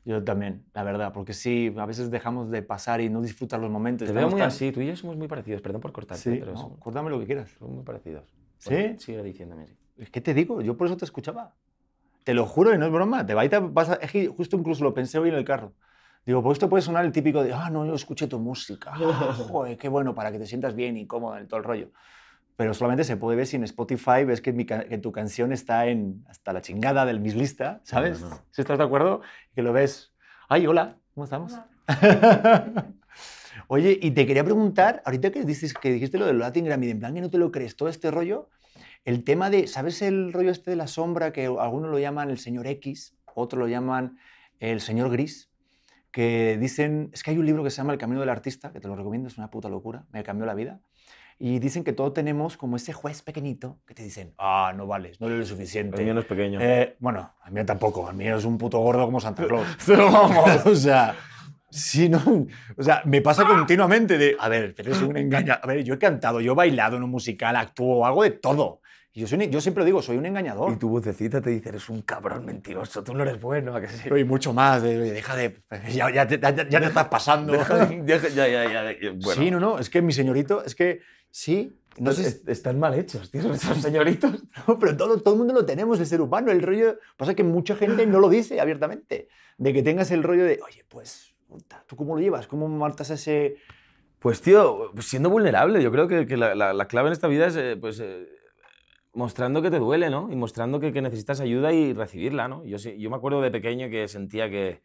Yo también, la verdad, porque sí, a veces dejamos de pasar y no disfrutar los momentos. Te veo muy tan- así, tú y yo somos muy parecidos, perdón por cortarte, Sí, pero no, somos, cuéntame lo que quieras. somos muy parecidos. ¿Sí? Bueno, sigue diciéndome, sí. Es que te digo, yo por eso te escuchaba. Te lo juro y no es broma. Te va y te vas a- es que justo incluso lo pensé hoy en el carro. Digo, pues esto puede sonar el típico de, ah, no, yo escuché tu música. Ah, joder, qué bueno, para que te sientas bien y cómodo en todo el rollo. Pero solamente se puede ver si en Spotify ves que, mi que tu canción está en hasta la chingada de mis listas, ¿sabes? No, no. Si estás de acuerdo, que lo ves. Ay, hola, ¿cómo estamos? Oye, y te quería preguntar, ahorita que, dices, que dijiste lo del Latin Grammy, en plan que no te lo crees, todo este rollo, el tema de, ¿sabes el rollo este de la sombra que algunos lo llaman el señor X, otros lo llaman el señor Gris? Que dicen, es que hay un libro que se llama El Camino del Artista, que te lo recomiendo, es una puta locura, me cambió la vida. Y dicen que todos tenemos como ese juez pequeñito que te dicen, ah, no vales, no eres lo suficiente. El mío no es pequeño. Eh, bueno, a mí tampoco, a mí es un puto gordo como Santa Claus. Vamos, o sea, sí, no, o sea, me pasa continuamente de, a ver, pero es un engaña, a ver, yo he cantado, yo he bailado en un musical, actúo, hago de todo. Y yo, soy, yo siempre digo, soy un engañador. Y tu vocecita te dice, eres un cabrón mentiroso, tú no eres bueno, ¿a que sí? Y mucho más, de, "Oye, deja de, ya, ya te, ya- ya te estás pasando. Deja- ya, ya, ya, ya, bueno. Sí, no, no, es que mi señorito, es que sí, no sé, están mal hechos, tío, esos señoritos. No, pero todo, todo el mundo lo tenemos, el ser humano. El rollo. Pasa que mucha gente no lo dice abiertamente. De que tengas el rollo de, oye, pues, ¿tú cómo lo llevas? ¿Cómo martas ese.? Pues, tío, siendo vulnerable, yo creo que, que la, la- la clave en esta vida es, eh, pues, eh, mostrando que te duele, ¿no? Y mostrando que, que necesitas ayuda y recibirla, ¿no? Yo, yo me acuerdo de pequeño que sentía que,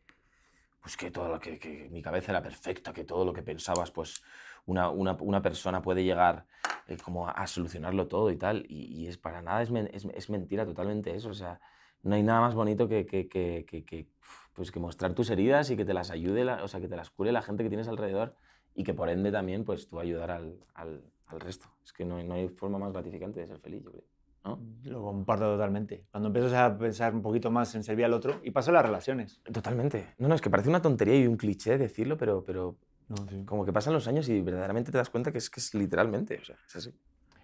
pues, que, todo lo que, que mi cabeza era perfecta, que todo lo que pensabas, pues, una, una, una persona puede llegar eh, como a, a solucionarlo todo y tal. Y, y es para nada, es, men- es, es mentira totalmente eso. O sea, no hay nada más bonito que, que, que, que- pues, que mostrar tus heridas y que te las ayude, la- o sea, que te las cure la gente que tienes alrededor y que por ende también pues tú ayudar al, al, al resto. Es que no, no hay forma más gratificante de ser feliz, yo creo. ¿no? Lo comparto totalmente. Cuando empiezas a pensar un poquito más en servir al otro, y pasa en las relaciones. Totalmente. No, no, es que parece una tontería y un cliché decirlo, pero, pero No, sí. como que pasan los años y verdaderamente te das cuenta que es que es literalmente, o sea, es así.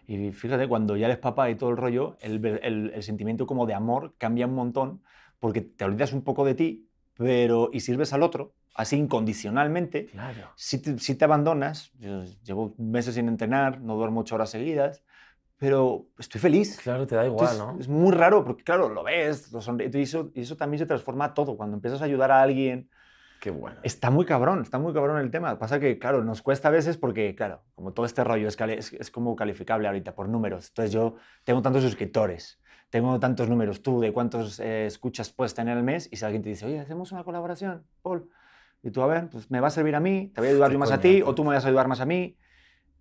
Y fíjate, cuando ya eres papá y todo el rollo, el, el- el sentimiento como de amor cambia un montón porque te olvidas un poco de ti pero y sirves al otro, así incondicionalmente. Claro. Si te, si te abandonas, yo llevo meses sin entrenar, no duermo ocho horas seguidas, pero estoy feliz. Claro, te da igual, Entonces, ¿no? Es muy raro porque, claro, lo ves, lo sonríes, y eso, y eso también se transforma todo. Cuando empiezas a ayudar a alguien, Qué bueno. Está muy cabrón, está muy cabrón el tema. Pasa que, claro, nos cuesta a veces porque, claro, como todo este rollo es, es, es como calificable ahorita por números. Entonces yo tengo tantos suscriptores, tengo tantos números tú de cuántos eh, escuchas puedes tener al mes y si alguien te dice, oye, hacemos una colaboración, Paul, y tú, a ver, pues me va a servir a mí, te voy a ayudar yo más a ti coñazo. o tú me vas a ayudar más a mí.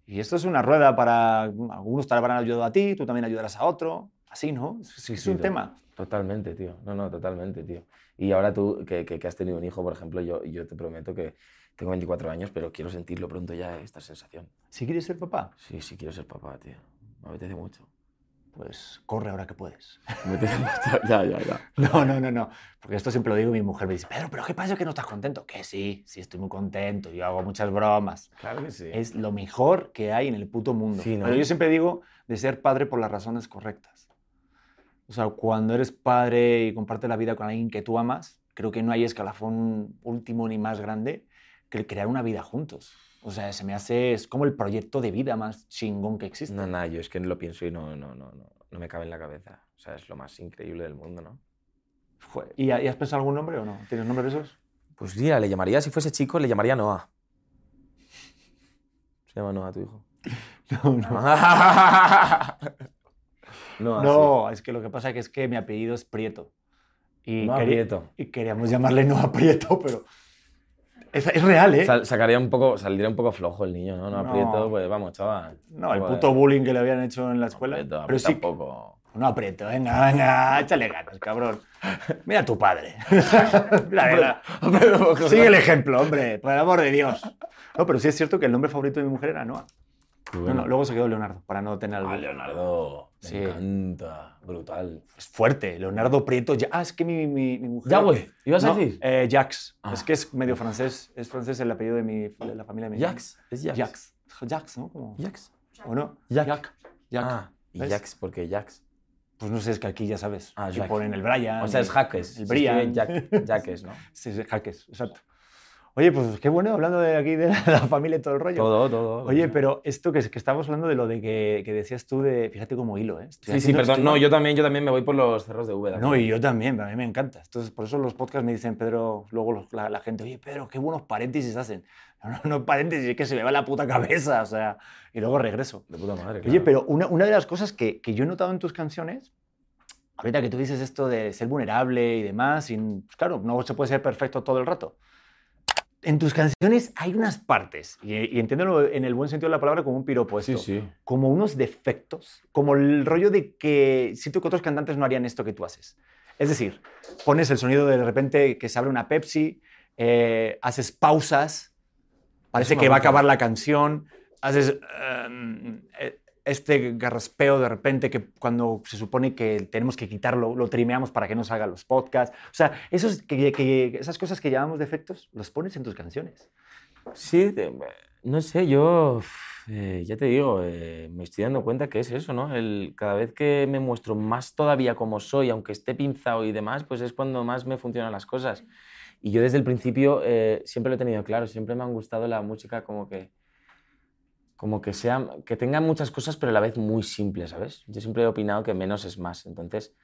Y esto es una rueda para, algunos te habrán ayudado a ti, tú también ayudarás a otro, así, ¿no? Es, es sí, un tema. Totalmente, tío. No, no, totalmente, tío. Y ahora tú, que, que- que has tenido un hijo, por ejemplo, yo, yo te prometo que tengo 24 años, pero quiero sentirlo pronto ya, esta sensación. Si quieres ser papá, Sí, sí, quiero ser papá, tío. Me apetece mucho. pues corre ahora que puedes. Me apetece mucho. Ya, ya, ya. No, no, no, no. Porque esto siempre lo digo y mi mujer me dice, Pedro, ¿pero qué pasa que no estás contento? Que sí, sí estoy muy contento. Yo hago muchas bromas. Claro que sí. Es lo mejor que hay en el puto mundo. Sí, ¿no? Pero yo siempre digo de ser padre por las razones correctas. O sea, cuando eres padre y compartes la vida con alguien que tú amas, creo que no hay escalafón último ni más grande que el crear una vida juntos. O sea, se me hace, es como el proyecto de vida más chingón que existe. No, nada, yo es que lo pienso y no, no, no, no, no me cabe en la cabeza. O sea, es lo más increíble del mundo, ¿no? Joder, ¿Y, has pensado algún nombre o no? ¿Tienes nombres de esos? Pues mira, le llamaría, si fuese chico, le llamaría Noah. Se llama Noah tu hijo. No, no. No, es que lo que pasa es que, es que mi apellido es Prieto. Y, quería- Prieto. y queríamos llamarle Noah Prieto, pero es, es real, ¿eh? Sal- sacaría un poco, saldría un poco flojo el niño, ¿no? No No. aprieto, pues vamos, chaval. no, el puto bullying que le habían hecho en la escuela. Aprieto, pero sí, un poco. no aprieto, venga, venga, échale ganas, cabrón. Mira a tu padre. Mira. Sigue el ejemplo, hombre, por el amor de Dios. No, pero sí es cierto que el nombre favorito de mi mujer era Noah. Qué No, bueno. no, luego se quedó Leonardo, para no tener Ah, algo. Leonardo, me Sí. encanta, brutal. Es fuerte, Leonardo Prieto. Ya, ah, es que mi, mi, mi mujer. Ya, güey, ¿ibas a No, decir? eh, Jacques. Ah. Es que es medio francés. Es francés el apellido de, mi, de la familia de mi Jax, es Jax. Jacques. Jacques, ¿no? Como- Jax. ¿O no? Jack. Jack. Jack. Ah, y. Jax, porque Jax. Pues no sé, es que aquí ya sabes. Ah, que ponen el Brian. O sea, es Jaques. El Brian. Jack, Jaques, ¿no? Sí, sí, Jaques, exacto. Oye, pues qué bueno hablando de aquí de la, la familia y todo el rollo. Todo, todo. Oye, pero esto que, que estábamos hablando de lo de que, que decías tú de, fíjate como hilo, ¿eh? Estoy Sí, sí, perdón. estoy- No, yo también, yo también me voy por los cerros de Úbeda. No, y yo también, a mí me encanta. Entonces, por eso los podcasts me dicen, Pedro, luego los- la, la gente, oye, Pedro, qué buenos paréntesis hacen. No, no, no paréntesis, es que se me va la puta cabeza, o sea, y luego regreso. De puta madre. Oye, claro. pero una, una de las cosas que, que yo he notado en tus canciones, ahorita que tú dices esto de ser vulnerable y demás, y, pues claro, no se puede ser perfecto todo el rato. En tus canciones hay unas partes, y, y entiéndelo en el buen sentido de la palabra como un piropo esto, Sí, sí. como unos defectos, como el rollo de que siento que otros cantantes no harían esto que tú haces. Es decir, pones el sonido de, de repente que se abre una Pepsi, eh, haces pausas, parece que va a acabar la canción, haces em, eh, este garraspeo de repente que cuando se supone que tenemos que quitarlo, lo trimeamos para que no salgan los podcasts. O sea, esos, que, que- esas cosas que llamamos defectos, los pones en tus canciones. Sí, no sé, yo eh, ya te digo, eh, me estoy dando cuenta que es eso, ¿no? El, cada vez que me muestro más todavía como soy, aunque esté pinzado y demás, pues es cuando más me funcionan las cosas. Y yo desde el principio eh, siempre lo he tenido claro, siempre me han gustado la música como que, como que, sea, que tenga muchas cosas, pero a la vez muy simples, ¿sabes? Yo siempre he opinado que menos es más. Entonces,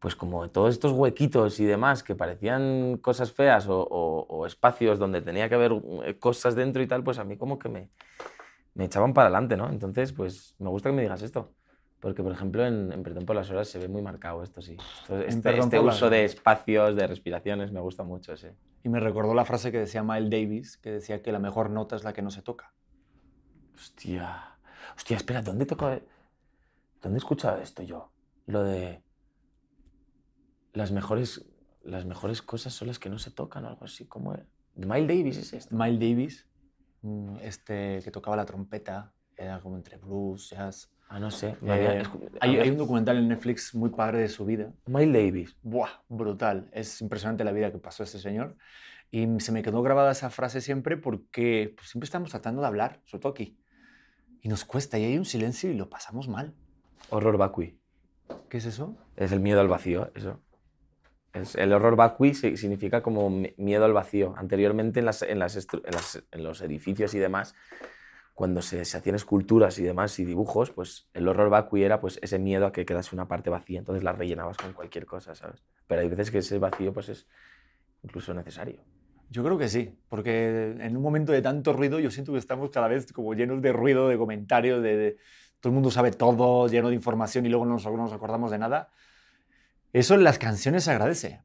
pues como todos estos huequitos y demás que parecían cosas feas o, o- o espacios donde tenía que haber eh, cosas dentro y tal, pues a mí como que me, me echaban para adelante, ¿no? Entonces, pues me gusta que me digas esto. Porque, por ejemplo, en, en Perdón por las Horas se ve muy marcado esto, sí. Esto- este este uso de espacios, de respiraciones, me gusta mucho, sí. Y me recordó la frase que decía Miles Davis, que decía que la mejor nota es la que no se toca. Hostia. Hostia, espera, ¿dónde? ¿Dónde he escuchado esto yo? Lo de las mejores, las mejores cosas son las que no se tocan o algo así. ¿Cómo era? ¿De Miles Davis es esto? Miles Davis, mm, este que tocaba la trompeta, era como entre blues, jazz. Ah, no sé. Eh, hay, hay un documental en Netflix muy padre de su vida. Miles Davis. Buah, brutal. Es impresionante la vida que pasó ese señor. Y se me quedó grabada esa frase siempre porque pues, siempre estamos tratando de hablar, sobre todo aquí. Y nos cuesta, y hay un silencio y lo pasamos mal. Horror vacui. ¿Qué es eso? Es el miedo al vacío, eso. Es, el horror vacui si- significa como mi- miedo al vacío. Anteriormente en, las, en, las en las- en los edificios y demás, cuando se, se hacían esculturas y demás y dibujos, pues el horror vacui era pues ese miedo a que quedase una parte vacía, entonces la rellenabas con cualquier cosa, ¿sabes? Pero hay veces que ese vacío pues es incluso necesario. Yo creo que sí, porque en un momento de tanto ruido yo siento que estamos cada vez como llenos de ruido, de comentarios, de, de- todo el mundo sabe todo, lleno de información y luego no nos, no nos acordamos de nada. Eso en las canciones se agradece.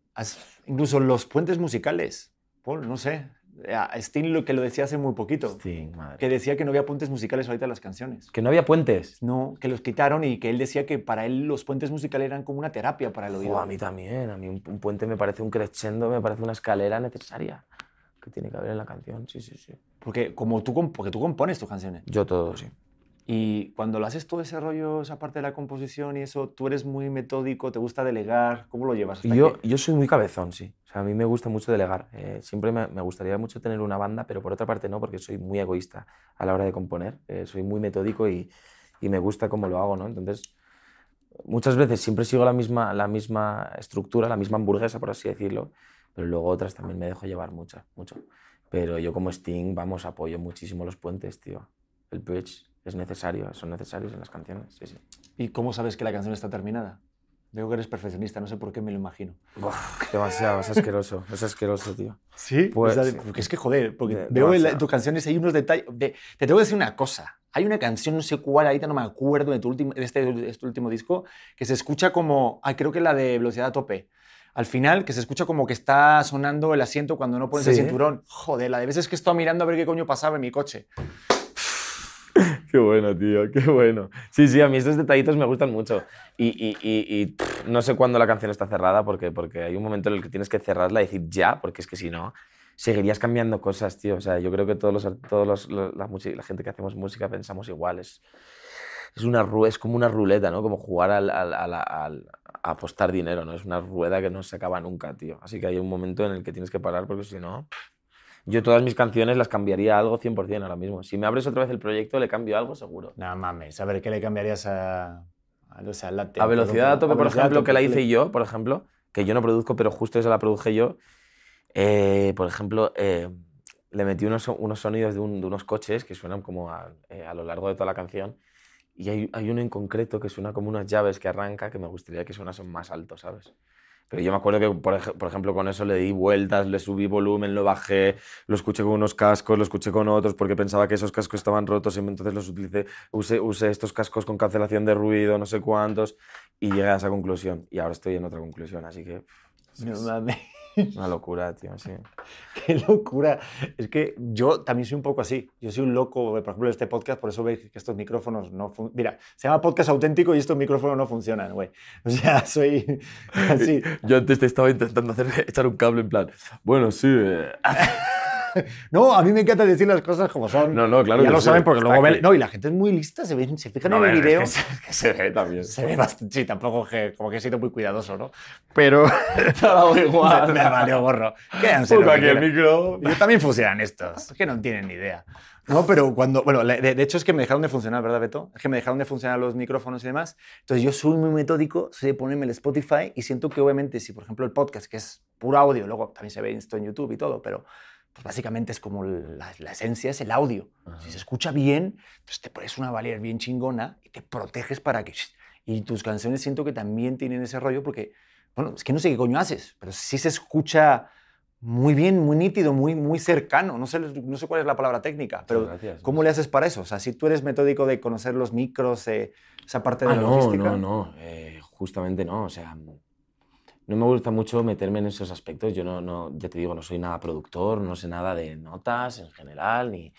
Incluso los puentes musicales. Paul, no sé. A Sting lo que lo decía hace muy poquito, Sí, madre. que decía que no había puentes musicales ahorita en las canciones. Que no había puentes. No, que los quitaron y que él decía que para él los puentes musicales eran como una terapia para el oído. Jo, a mí también. A mí un, un puente me parece un crescendo, me parece una escalera necesaria que tiene que haber en la canción. Sí, sí, sí. Porque, como tú, porque tú compones tus canciones. Yo todo, sí. Y cuando lo haces todo ese rollo, esa parte de la composición y eso, tú eres muy metódico, te gusta delegar, ¿cómo lo llevas? hasta Yo, que- yo soy muy cabezón, sí. O sea, a mí me gusta mucho delegar. Eh, siempre me, me gustaría mucho tener una banda, pero por otra parte no, porque soy muy egoísta a la hora de componer. Eh, soy muy metódico y, y me gusta cómo lo hago, ¿no? Entonces, muchas veces siempre sigo la misma, la misma estructura, la misma hamburguesa, por así decirlo, pero luego otras también me dejo llevar mucho, mucho. Pero yo como Sting, vamos, apoyo muchísimo los puentes, tío. El bridge es necesario, son necesarios en las canciones, sí, sí. ¿Y cómo sabes que la canción está terminada? Veo que eres perfeccionista, no sé por qué me lo imagino. Buah, demasiado, es asqueroso, es asqueroso, tío. ¿Sí? Pues- porque es que, joder, porque De- veo en, tus canciones hay unos detalles... de- te tengo que decir una cosa. Hay una canción, no sé cuál, ahorita no me acuerdo, de, tu último, de este, de este último disco, que se escucha como... Ah, creo que la de velocidad a tope. Al final, que se escucha como que está sonando el asiento cuando no pones el cinturón. Joder, la de veces que estaba mirando a ver qué coño pasaba en mi coche. Qué bueno, tío, qué bueno. Sí, sí, a mí estos detallitos me gustan mucho. Y, y- y- y, pff, no sé cuándo la canción está cerrada, porque, porque hay un momento en el que tienes que cerrarla y decir ya, porque es que si no, seguirías cambiando cosas, tío. O sea, yo creo que todos los, todos los- lo- la, gente que hacemos música pensamos igual. Es, es, una, es como una ruleta, ¿no? Como jugar al, al- al- al- a apostar dinero, ¿no? Es una rueda que no se acaba nunca, tío. Así que hay un momento en el que tienes que parar, porque si no... Yo todas mis canciones las cambiaría a algo 100% ahora mismo. Si me abres otra vez el proyecto, le cambio algo seguro. No mames, a ver, ¿qué le cambiarías a, a, o sea, látex? A velocidad a tope, por ejemplo, que la hice yo, por ejemplo, que yo no produzco, pero justo esa la produje yo. eh, por ejemplo, eh, le metí unos, unos sonidos de, un- de unos coches que suenan como a, eh, a lo largo de toda la canción. Y hay, hay uno en concreto que suena como unas llaves que arranca que me gustaría que sonasen más alto, ¿sabes? Pero yo me acuerdo que, por, ej- por ejemplo, con eso le di vueltas, le subí volumen, lo bajé, lo escuché con unos cascos, lo escuché con otros porque pensaba que esos cascos estaban rotos y entonces los utilicé, usé, usé estos cascos con cancelación de ruido, no sé cuántos, y llegué a esa conclusión. Y ahora estoy en otra conclusión, así que pff, No es mames. Una locura, tío, sí. Qué locura. Es que yo también soy un poco así. Yo soy un loco, por ejemplo, este podcast, por eso veis que estos micrófonos no funcionan. Mira, se llama podcast auténtico y estos micrófonos no funcionan, güey. O sea, soy así. Yo antes te estaba intentando hacer, echar un cable en plan, bueno, sí. eh, No, a mí me encanta decir las cosas como son. No, no, claro Ya lo saben porque luego ven. No, y la gente es muy lista, se, se fijan No, en el es que video. se- que se ve también. Se ve bastante. Sí, tampoco que, como que he sido muy cuidadoso, ¿no? Pero. Te igual. me valió gorro. Quédense que aquí el micro. Yo también funcionan estos, es que no tienen ni idea. No, pero cuando, bueno, de, de hecho es que me dejaron de funcionar, ¿verdad, Beto? Es que me dejaron de funcionar los micrófonos y demás. Entonces yo soy muy metódico, soy de ponerme el Spotify y siento que obviamente si, por ejemplo, el podcast, que es puro audio, luego también se ve esto en YouTube y todo, pero pues básicamente es como la, la esencia, es el audio. Si se escucha bien, entonces te pones una valier bien chingona y te proteges para que... Y tus canciones siento que también tienen ese rollo porque, bueno, es que no sé qué coño haces, pero sí se escucha muy bien, muy nítido, muy, muy cercano. No sé, no sé cuál es la palabra técnica, pero gracias. ¿cómo le haces para eso? O sea, si tú eres metódico de conocer los micros, eh, esa parte de Ah, la no, logística. no, no, eh, justamente no, o sea, no me gusta mucho meterme en esos aspectos, yo no, no, ya te digo, no soy nada productor, no sé nada de notas en general, ni...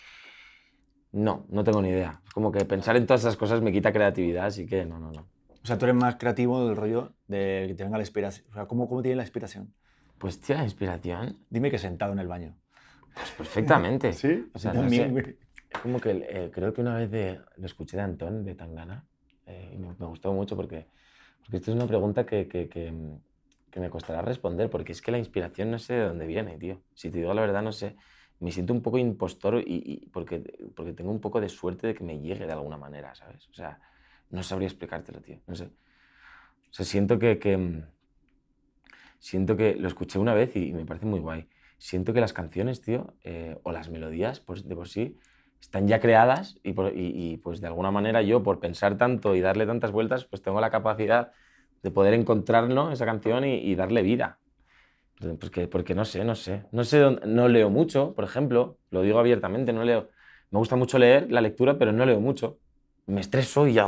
No, no tengo ni idea. Es como que pensar en todas esas cosas me quita creatividad, así que no, no, no. O sea, tú eres más creativo del rollo de que te venga la inspiración. O sea, ¿cómo, cómo tiene la inspiración? Pues, tía, la inspiración, Dime que sentado en el baño. pues perfectamente. ¿Sí? O sea, Yo no sé. también, como que eh, creo que una vez de- lo escuché de Antón, de Tangana, eh, y me, me gustó mucho porque, porque esto es una pregunta que, que, que, que me costará responder, porque es que la inspiración no sé de dónde viene, tío. Si te digo la verdad, no sé. Me siento un poco impostor y, porque, porque tengo un poco de suerte de que me llegue de alguna manera, ¿sabes? O sea, no sabría explicártelo, tío. No sé. O sea, siento que, mm, siento que lo escuché una vez y, me parece muy guay. Siento que las canciones, tío, eh, o las melodías, pues de por sí, están ya creadas y- y, pues de alguna manera yo, por pensar tanto y darle tantas vueltas, pues tengo la capacidad de poder encontrar ¿no? esa canción y, darle vida. Entonces, Pues que, porque no sé, no sé. No sé, dónde- no leo mucho, por ejemplo, lo digo abiertamente, no leo. Me gusta mucho leer la lectura, pero no leo mucho. Me estreso y ya...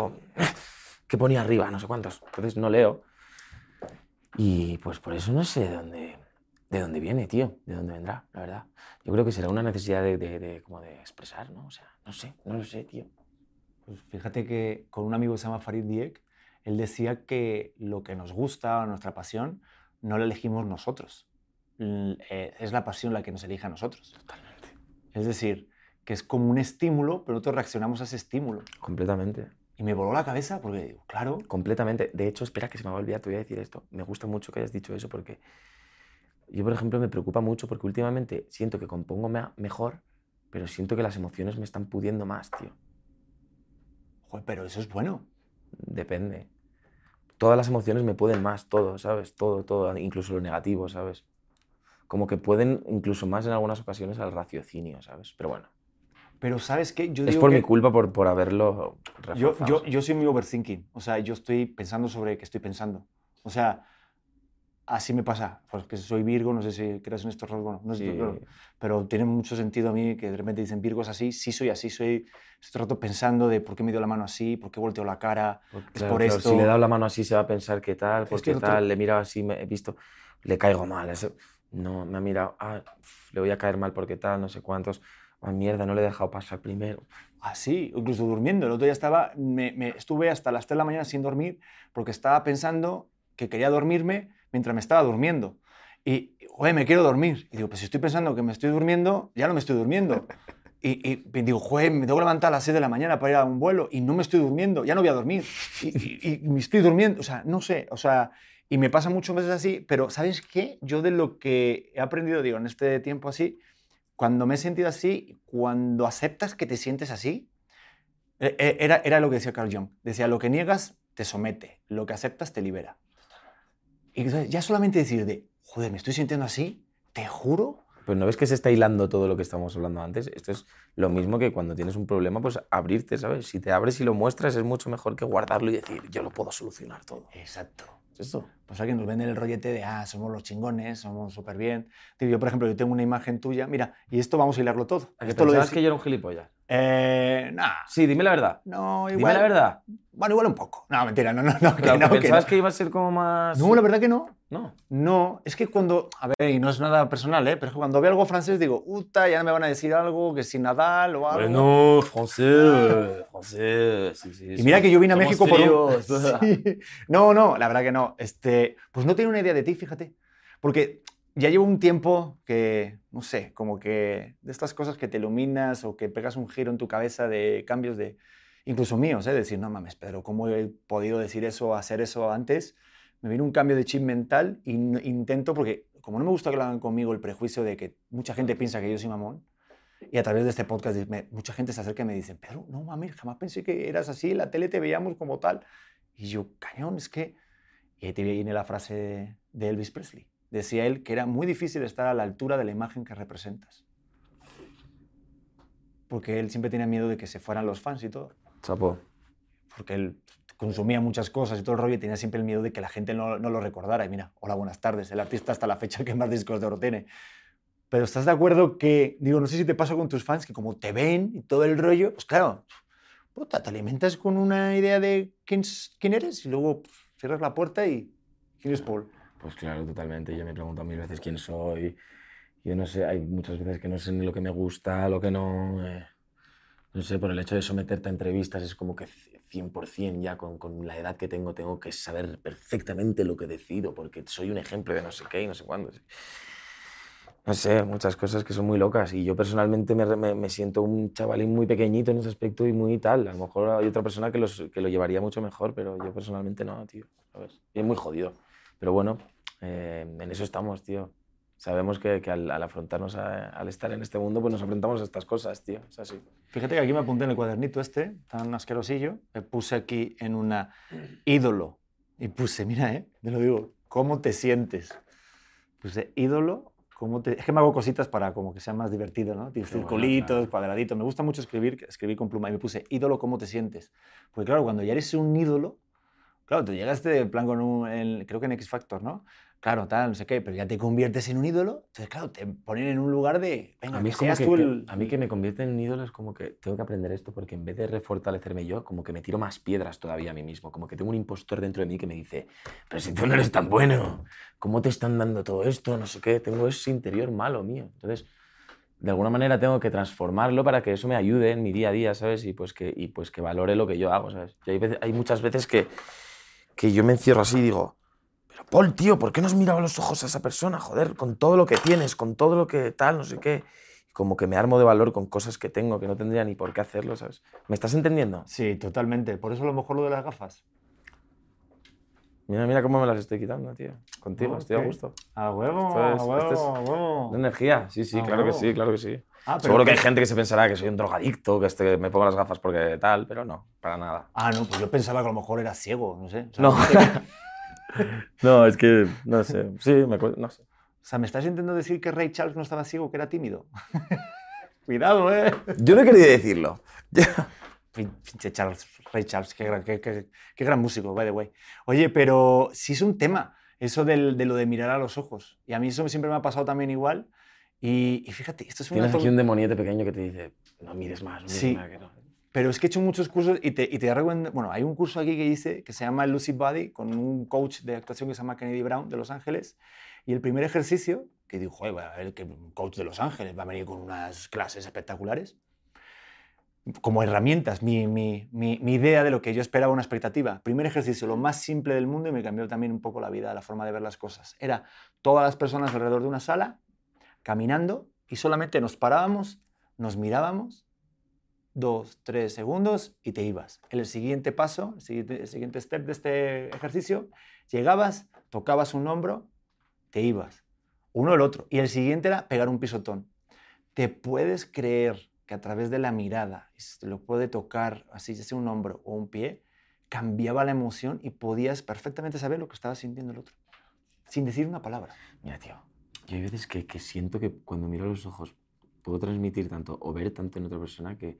¿Qué ponía arriba? No sé cuántos. Entonces no leo. Y pues por eso no sé de dónde, de dónde viene, tío, de dónde vendrá, la verdad. Yo creo que será una necesidad de, de- de- como de expresar, ¿no? O sea, no sé, no lo sé, tío. Pues fíjate que con un amigo que se llama Farid Diek, él decía que lo que nos gusta, nuestra pasión, no la elegimos nosotros. Eh, es la pasión la que nos elige a nosotros. Totalmente. Es decir, que es como un estímulo, pero nosotros reaccionamos a ese estímulo. Completamente. Y me voló la cabeza porque digo, claro, Completamente. De hecho, espera que se me va a olvidar, te voy a decir esto. Me gusta mucho que hayas dicho eso porque yo, por ejemplo, me preocupa mucho porque últimamente siento que compongo me- mejor, pero siento que las emociones me están pudiendo más, tío. joder, pero eso es bueno. Depende. Todas las emociones me pueden más, todo, ¿sabes? Todo, todo, incluso lo negativo, ¿sabes? Como que pueden incluso más en algunas ocasiones al raciocinio, ¿sabes? Pero bueno, Pero ¿sabes qué? Yo es digo por que mi culpa por, por haberlo yo, reforzado, yo, ¿sabes? yo soy muy overthinking. O sea, yo estoy pensando sobre qué estoy pensando. O sea, así me pasa. Porque soy Virgo, no sé si creas en estos rasgos. No Sí. pero, pero tiene mucho sentido a mí que de repente dicen Virgo es así. Sí soy así, soy... Estoy rato pensando de por qué me dio la mano así, por qué volteo la cara. Porque, Es claro, por claro, esto. Si le he dado la mano así, se va a pensar qué tal, por qué tal, le he mirado así, me he visto, le caigo mal. eso- no, me ha mirado, ah, le voy a caer mal porque tal, no sé cuántos. Ah, mierda, no le he dejado pasar primero. Así, incluso durmiendo. El otro día estaba, me, me- estuve hasta las 3 de la mañana sin dormir porque estaba pensando que quería dormirme mientras me estaba durmiendo. Y, joder, me quiero dormir. Y digo, pues si estoy pensando que me estoy durmiendo, ya no me estoy durmiendo. Y, y digo, joder, me tengo que levantar a las 6 de la mañana para ir a un vuelo y no me estoy durmiendo, ya no voy a dormir. Y, y- y me estoy durmiendo, o sea, no sé, o sea, y me pasa muchas veces así, pero ¿sabes qué? Yo de lo que he aprendido, digo, en este tiempo así, cuando me he sentido así, cuando aceptas que te sientes así, eh, eh, era, era lo que decía Carl Jung. Decía, lo que niegas te somete, lo que aceptas te libera. Y entonces, ya solamente decir de, joder, me estoy sintiendo así, te juro Pues no ves que se está hilando todo lo que estamos hablando antes. Esto es lo mismo que cuando tienes un problema, pues abrirte, ¿sabes? Si te abres y lo muestras es mucho mejor que guardarlo y decir, yo lo puedo solucionar todo. Exacto. ¿Es esto? Pues alguien nos vende el rollete de, ah, somos los chingones, somos súper bien. Yo, por ejemplo, yo tengo una imagen tuya, mira, y esto vamos a hilarlo todo. ¿A que Esto lo dec- que yo era un gilipollas? Eh, nah, Sí, dime la verdad. no, igual. Dime la verdad. Bueno, igual un poco. No, mentira, no, no, no. Pero que no, que pensabas no. que iba a ser como más... No, la verdad que no. No. No, es que cuando, a ver, y no es nada personal, ¿eh? pero es que cuando veo algo francés digo, uta, ya me van a decir algo, que si Nadal o algo. Bueno, francés, francés. Sí, sí, Y mira que yo vine a México por un... Sí. No, no, la verdad que no. Este, pues no tenía una idea de ti, fíjate. Porque ya llevo un tiempo que, no sé, como que de estas cosas que te iluminas o que pegas un giro en tu cabeza de cambios de, incluso míos, ¿eh? decir, no mames, Pedro, ¿cómo he podido decir eso, hacer eso antes? Me viene un cambio de chip mental n- intento, porque como no me gusta que lo hagan conmigo el prejuicio de que mucha gente piensa que yo soy mamón, y a través de este podcast mucha gente se acerca y me dice, Pedro, no mames, jamás pensé que eras así, en la tele te veíamos como tal. Y yo, cañón, es que... Y ahí te viene la frase de Elvis Presley. Decía él que era muy difícil estar a la altura de la imagen que representas. Porque él siempre tenía miedo de que se fueran los fans y todo. Chapo. Porque él consumía muchas cosas y todo el rollo y tenía siempre el miedo de que la gente no, no lo recordara. Y mira, hola, buenas tardes, el artista hasta la fecha que más discos de oro tiene. Pero ¿estás de acuerdo que, digo, no sé si te pasa con tus fans, que como te ven y todo el rollo, pues claro, puta, te alimentas con una idea de quién, quién eres y luego pues, cierras la puerta y quién es Paul. Pues claro, totalmente. Yo me pregunto mil veces quién soy. Yo no sé, hay muchas veces que no sé ni lo que me gusta, lo que no. eh, no sé, por el hecho de someterte a entrevistas es como que 100% ya con, con la edad que tengo tengo que saber perfectamente lo que decido porque soy un ejemplo de no sé qué y no sé cuándo. No sé, muchas cosas que son muy locas y yo personalmente me, me- me siento un chavalín muy pequeñito en ese aspecto y muy tal. A lo mejor hay otra persona que, los, que lo llevaría mucho mejor, pero yo personalmente no, tío. ¿sabes? Y es muy jodido. Pero bueno, eh, en eso estamos, tío. Sabemos que, que al, al afrontarnos, a- al estar en este mundo, pues nos enfrentamos a estas cosas, tío. Es así. Fíjate que aquí me apunté en el cuadernito este, tan asquerosillo, me puse aquí en una ídolo y puse, mira, ¿eh? Te lo digo, ¿cómo te sientes? Puse ídolo, ¿cómo te...? Es que me hago cositas para como que sea más divertido, ¿no? Tienes bueno, circulitos, claro. cuadraditos. Me gusta mucho escribir, escribí con pluma y me puse ídolo, ¿cómo te sientes? Porque claro, cuando ya eres un ídolo, claro, tú llegaste de plan con un, en- creo que en X Factor, ¿no? Claro, tal, no sé qué, pero ya te conviertes en un ídolo, entonces claro, te ponen en un lugar de, venga, A mí, que seas que, tú el... a mí que me convierte en un ídolo es como que tengo que aprender esto porque en vez de refortalecerme yo, como que me tiro más piedras todavía a mí mismo. Como que tengo un impostor dentro de mí que me dice, pero si tú no eres tan bueno, ¿cómo te están dando todo esto? No sé qué. Tengo ese interior malo mío. Entonces, de alguna manera tengo que transformarlo para que eso me ayude en mi día a día, ¿sabes? Y pues que, y pues que valore lo que yo hago, ¿sabes? Y hay, veces- hay muchas veces que, que yo me encierro así y digo, Paul, tío, ¿por qué no has mirado a los ojos a esa persona? Joder, con todo lo que tienes, con todo lo que tal, no sé qué. Como que me armo de valor con cosas que tengo que no tendría ni por qué hacerlo, ¿sabes? ¿Me estás entendiendo? Sí, totalmente. Por eso a lo mejor lo de las gafas. Mira, mira cómo me las estoy quitando, tío. Contigo, estoy a gusto. A huevo, es- a huevo, es- a huevo. De energía, sí, sí, Ah, claro que huevo. sí, claro que sí. Ah, pero Seguro que hay gente que se pensará que soy un drogadicto, que este- me pongo las gafas porque tal, pero no, para nada. Ah, no, pues yo pensaba que a lo mejor era ciego, no sé. O sea, No. No, es que, no sé, sí, me acuerdo, no sé. o sea, ¿me estás intentando decir que Ray Charles no estaba ciego, que era tímido? Cuidado, ¿eh? Yo no he querido decirlo. Pin- Pinche Charles, Ray Charles, qué gran, qué, qué- qué gran músico, by the way. Oye, pero sí es un tema, eso del- de lo de mirar a los ojos. Y a mí eso siempre me ha pasado también igual. Y, y fíjate, esto es una Tienes aquí un demoniete pequeño que te dice, no mires más, no mires Sí. más, que no. Pero es que he hecho muchos cursos y te, y te bueno, hay un curso aquí que hice que se llama Lucid Body con un coach de actuación que se llama Kennedy Brown de Los Ángeles. Y el primer ejercicio, que digo, joder, va a ver que coach de Los Ángeles va a venir con unas clases espectaculares. Como herramientas, mi, mi, mi, mi idea de lo que yo esperaba, una expectativa. Primer ejercicio, lo más simple del mundo y me cambió también un poco la vida, la forma de ver las cosas. Era todas las personas alrededor de una sala, caminando, y solamente nos parábamos, nos mirábamos dos, tres segundos y te ibas. En el siguiente paso, el siguiente, siguiente step de este ejercicio, llegabas, tocabas un hombro, te ibas. Uno el otro. Y el siguiente era pegar un pisotón. ¿Te puedes creer que a través de la mirada, lo puede tocar así, ya sea un hombro o un pie, cambiaba la emoción y podías perfectamente saber lo que estaba sintiendo el otro? Sin decir una palabra. Mira, tío, Y hay veces que, que siento que cuando miro los ojos puedo transmitir tanto o ver tanto en otra persona que...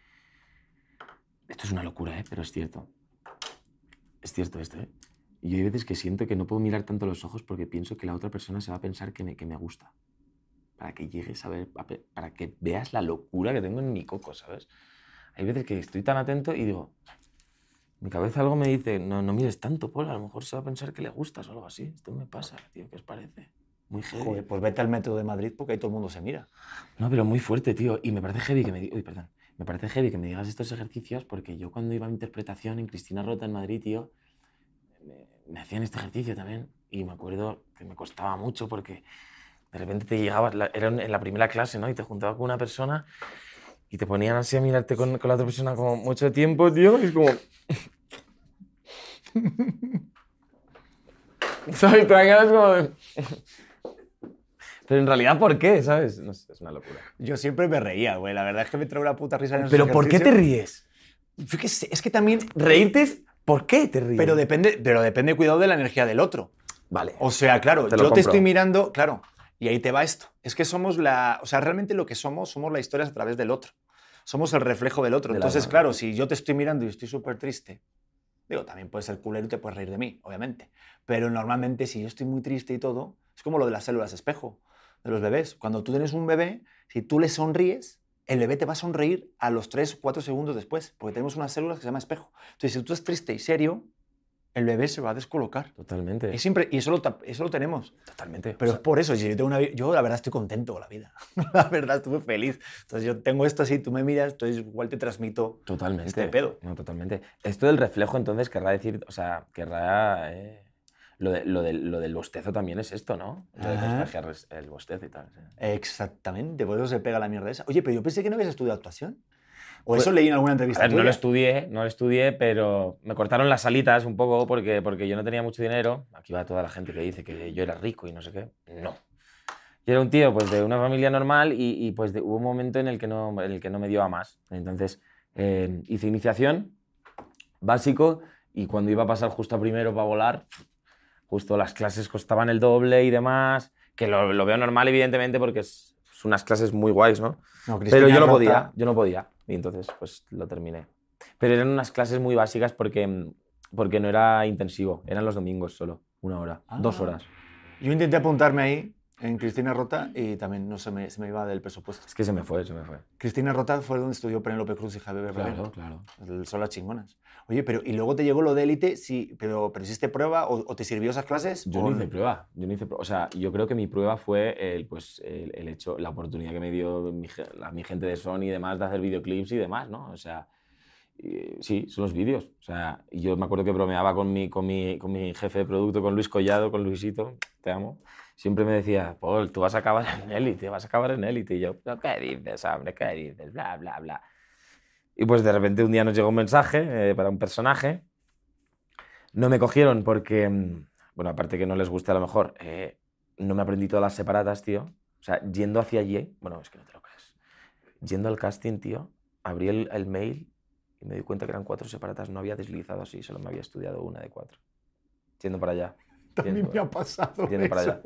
Esto es una locura, ¿eh? Pero es cierto. Es cierto esto, ¿eh? Y yo hay veces que siento que no puedo mirar tanto a los ojos porque pienso que la otra persona se va a pensar que me, que me gusta. Para que llegues a ver, para que veas la locura que tengo en mi coco, ¿sabes? Hay veces que estoy tan atento y digo, mi cabeza algo me dice, no, no mires tanto, Paul, a lo mejor se va a pensar que le gustas o algo así. Esto me pasa, tío, ¿qué os parece? Muy heavy. Joder, pues vete al método de Madrid porque ahí todo el mundo se mira. No, pero muy fuerte, tío. Y me parece heavy que me di- Uy, perdón. Me parece heavy que me digas estos ejercicios porque yo cuando iba a interpretación en Cristina Rota en Madrid, tío, me, me hacían este ejercicio también. Y me acuerdo que me costaba mucho porque de repente te llegabas, la- era en la primera clase, ¿no? Y te juntabas con una persona y te ponían así a mirarte con, con la otra persona como mucho tiempo, tío. Y es como... ¿Sabes? Te como de... Pero en realidad, ¿por qué? ¿Sabes? No sé, es una locura. Yo siempre me reía, güey. La verdad es que me trae una puta risa en ¿Pero por qué te ríes? Yo qué sé, es que también... Reírte es... ¿Por qué te ríes? Pero depende, pero depende, cuidado, de la energía del otro. Vale. O sea, claro, Te yo te estoy mirando, claro, y ahí te va esto. Es que somos la, o sea, realmente lo que somos, somos la historia a través del otro. Somos el reflejo del otro. De Entonces, claro, si yo te estoy mirando y estoy súper triste, digo, también puedes ser culero y te puedes reír de mí, obviamente. Pero normalmente, si yo estoy muy triste y todo, es como lo de las células espejo de los bebés. Cuando tú tienes un bebé, si tú le sonríes, el bebé te va a sonreír a los 3 o 4 segundos después, porque tenemos unas células que se llama espejo. Entonces, si tú estás triste y serio, el bebé se va a descolocar. Totalmente. Es siempre, y eso lo, eso lo tenemos. Totalmente. Pero O es por eso, si yo, tengo una, yo la verdad estoy contento con la vida. la verdad estuve feliz. Entonces yo tengo esto así, tú me miras, entonces igual te transmito. sea, totalmente. este pedo. No, totalmente. Esto del reflejo, entonces, querrá decir... O sea, querrá... eh, lo, de- lo, del- lo del bostezo también es esto, ¿no? Lo de contagiar res- el bostezo y tal. sí. Exactamente, por eso se pega la mierda esa. Oye, pero yo pensé que no habías estudiado actuación. O Pues- eso leí en alguna A entrevista. ver, no lo estudié, no lo estudié, pero me cortaron las alitas un poco porque, porque yo no tenía mucho dinero. Aquí va toda la gente que dice que yo era rico y no sé qué. No. Yo era un tío pues, de una familia normal y, y, pues de- hubo un momento en el que no, en el que no me dio a más. Entonces eh, hice iniciación, básico, y cuando iba a pasar justo a primero para volar, justo las clases costaban el doble y demás, que lo, lo veo normal evidentemente porque es, es unas clases muy guays, ¿no? No, Pero yo no Rota- podía, yo no podía. Y entonces, pues lo terminé. Pero eran unas clases muy básicas porque, porque no era intensivo. Eran los domingos solo, una hora, dos Ah. horas. Yo intenté apuntarme ahí en Cristina Rota y también no se me, se me iba del presupuesto. Es que se me fue, se me fue. Cristina Rota fue donde estudió Penélope Cruz y Javier. Claro, claro. El- Son las chingonas. Oye, pero ¿y luego te llegó lo de élite? Sí, pero, pero hiciste prueba o, o te sirvió esas clases? Yo o no hice prueba. Yo no hice prueba. O sea, yo creo que mi prueba fue el, pues, el, el hecho, la oportunidad que me dio mi, la, mi gente de Sony y demás de hacer videoclips y demás, ¿no? O sea, sí, son los vídeos. O sea, yo me acuerdo que bromeaba con mi, con, mi, con mi jefe de producto, con Luis Collado, con Luisito, te amo. Siempre me decía, Paul, tú vas a acabar en élite, vas a acabar en élite. Y yo, "¿Pero ¿qué dices, hombre? ¿Qué dices? Bla, bla, bla. Y pues de repente un día nos llegó un mensaje eh, para un personaje. No me cogieron porque, mm, bueno, aparte que no les guste a lo mejor, eh, no me aprendí todas las separatas, tío. O sea, yendo hacia allí, bueno, es que no te lo crees. Yendo al casting, tío, abrí el, el mail y me di cuenta que eran cuatro separatas. No había deslizado así, solo me había estudiado una de cuatro. Yendo para allá, También me ha pasado Entiendo para allá.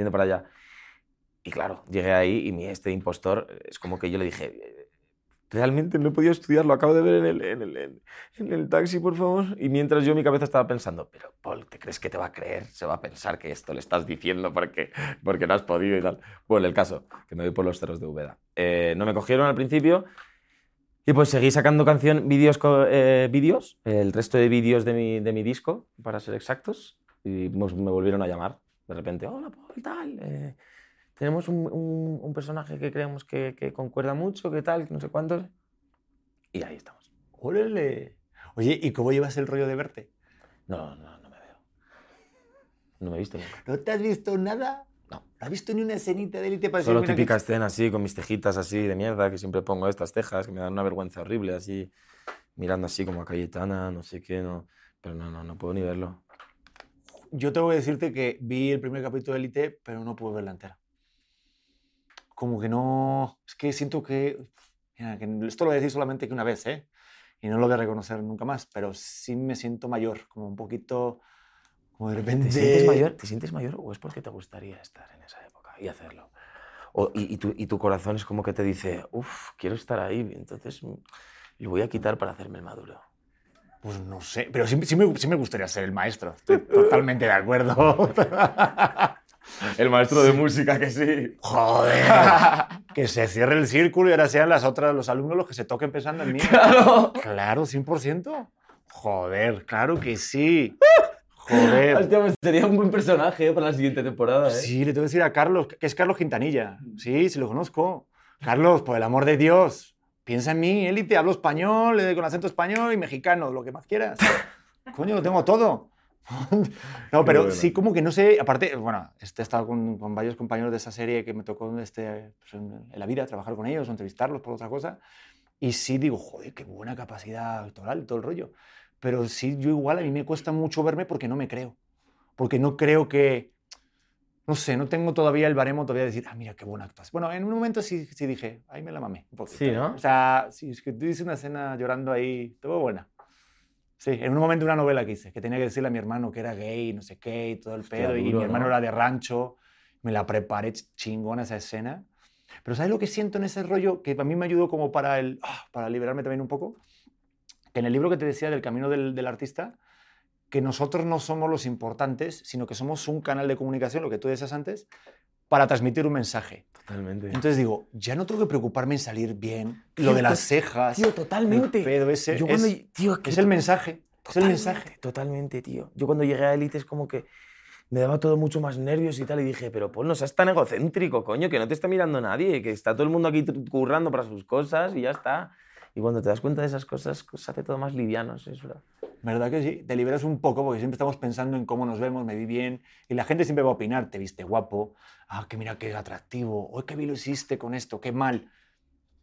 Yendo para allá. Y claro, llegué ahí y mi este impostor, es como que yo le dije, "Eh, realmente no he podido estudiar, lo acabo de ver en el, en el, en- el taxi, por favor. Y mientras yo mi cabeza estaba pensando, pero Paul, ¿te crees que te va a creer? Se va a pensar que esto le estás diciendo porque, porque no has podido y tal. Bueno, el caso, que me voy por los cerros de Úbeda. Eh, no me cogieron al principio y pues seguí sacando canción, vídeos, eh, vídeos, el resto de vídeos de mi, de mi disco, para ser exactos, y me volvieron a llamar de repente, hola Paul, tal, eh, tenemos un, un- un personaje que creemos que, que concuerda mucho, que tal, que no sé cuántos, y ahí estamos. Órale. Oye, ¿y cómo llevas el rollo de verte? No, no, no me veo. No me he visto nunca. ¿No te has visto nada? No. ¿No has visto ni una escenita de élite para Solo típica escena así, con mis cejitas así de mierda, que siempre pongo estas cejas, que me dan una vergüenza horrible, así, mirando así como a Cayetana, no sé qué, no. Pero no, no, no puedo ni verlo. Yo tengo que decirte que vi el primer capítulo de Elite, pero no pude verla entera. Como que no. Es que siento que. mira, que esto lo voy a decir solamente que una vez, ¿eh? Y no lo voy a reconocer nunca más, pero sí me siento mayor, como un poquito. Como de repente. ¿Te sientes mayor? ¿Te sientes mayor o es porque te gustaría estar en esa época? y hacerlo. O- y, y tu, y tu corazón es como que te dice, uff, quiero estar ahí, entonces mm, lo voy a quitar para hacerme el maduro. Pues no sé, pero sí, sí me, sí me gustaría ser el maestro. Estoy totalmente de acuerdo. El maestro de música que sí. Joder. que se cierre el círculo y ahora sean las otras, los alumnos los que se toquen pensando en mí. Claro. Claro, 100%. Joder, claro que sí. Joder. Hostia, pues sería un buen personaje para la siguiente temporada, ¿eh? Sí, le tengo que decir a Carlos, que es Carlos Quintanilla. Sí, sí lo conozco. Carlos, por el amor de Dios, piensa en mí, élite, hablo español, con acento español y mexicano, lo que más quieras. Coño, lo tengo todo. no, pero bueno. sí, como que no sé, aparte, bueno, este, he estado con, con varios compañeros de esa serie que me tocó este, pues, en, en la vida trabajar con ellos o entrevistarlos por otra cosa. Y sí digo, joder, qué buena capacidad actoral, todo el rollo. Pero sí, yo igual a mí me cuesta mucho verme porque no me creo. Porque no creo que, no sé, no tengo todavía el baremo todavía de decir, ah, mira, qué buena actúas. Bueno, en un momento sí, sí dije, ahí me la mamé un poquito. Sí, ¿no? O sea, sí, es que tú hice una escena llorando ahí, todo buena. Sí, en un momento una novela que hice, que tenía que decirle a mi hermano que era gay, no sé qué, y todo el Hostia, pedo, y mi hermano ¿no? era de rancho, me la preparé ch- chingona esa escena. Pero ¿sabes lo que siento en ese rollo? Que a mí me ayudó como para, el, ah, para liberarme también un poco. Que en el libro que te decía del camino del, del artista, que nosotros no somos los importantes, sino que somos un canal de comunicación, lo que tú decías antes, para transmitir un mensaje. Totalmente. Entonces digo, ya no tengo que preocuparme en salir bien, Tío, lo de las cejas, Tío, totalmente. el pedo ese, Yo es, cuando, tío, que es el mensaje, es el mensaje. Totalmente, tío. Yo cuando llegué a Elite es como que me daba todo mucho más nervios y tal. Y dije, pero Paul, no seas tan egocéntrico, coño, que no te está mirando nadie, que está todo el mundo aquí currando para sus cosas y ya está. Y cuando te das cuenta de esas cosas, pues, se hace todo más liviano, sí, es verdad. ¿Verdad que sí? Te liberas un poco porque siempre estamos pensando en cómo nos vemos, me vi bien. Y la gente siempre va a opinar, te viste guapo, ah, que mira qué atractivo, oh, qué bien lo hiciste con esto, qué mal.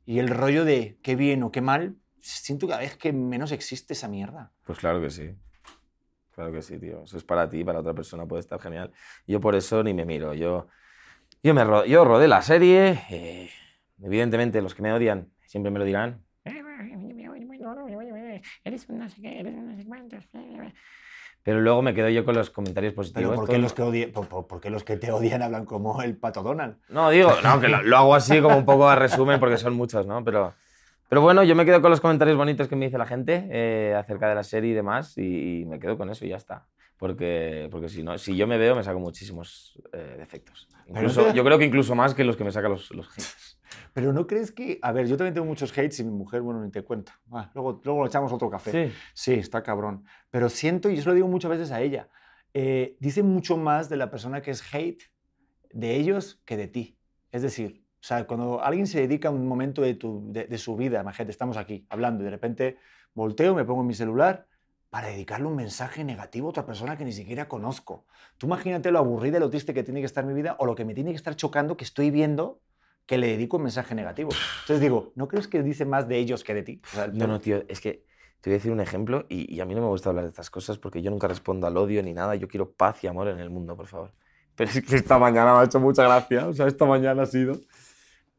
Y el rollo de qué bien o qué mal, siento cada vez que menos existe esa mierda. Pues claro que sí. Claro que sí, tío. Eso es para ti, para otra persona puede estar genial. Yo por eso ni me miro. Yo, yo, me ro- yo rodé la serie. eh, evidentemente, los que me odian siempre me lo dirán. Eres un no sé qué, eres un no sé cuántos. Pero luego me quedo yo con los comentarios positivos. Pero ¿por qué, los que odie- por- por- por qué los que te odian hablan como el pato Donald? No, digo, no, que lo, lo hago así como un poco a resumen porque son muchos, ¿no? Pero, pero bueno, yo me quedo con los comentarios bonitos que me dice la gente eh, acerca de la serie y demás y, y me quedo con eso y ya está. Porque, porque si no, si yo me veo, me saco muchísimos eh, defectos. Incluso, yo creo que incluso más que los que me sacan los, los haters. Pero ¿no crees que...? A ver, yo también tengo muchos hates y mi mujer, bueno, ni te cuento. Ah, luego, luego le echamos otro café. Sí. Sí, está cabrón. Pero siento, y eso lo digo muchas veces a ella, eh, dice mucho más de la persona que es hate de ellos que de ti. Es decir, o sea, cuando alguien se dedica un momento de, tu, de, de su vida, imagínate, estamos aquí hablando y de repente volteo, me pongo en mi celular para dedicarle un mensaje negativo a otra persona que ni siquiera conozco. Tú imagínate lo aburrida y lo triste que tiene que estar mi vida o lo que me tiene que estar chocando que estoy viendo que le dedico un mensaje negativo. Entonces digo, ¿no crees que dice más de ellos que de ti? O sea, No, no, tío, es que te voy a decir un ejemplo y, y a mí no me gusta hablar de estas cosas porque yo nunca respondo al odio ni nada. Yo quiero paz y amor en el mundo, por favor. Pero es que esta mañana me ha hecho mucha gracia. O sea, esta mañana ha sido.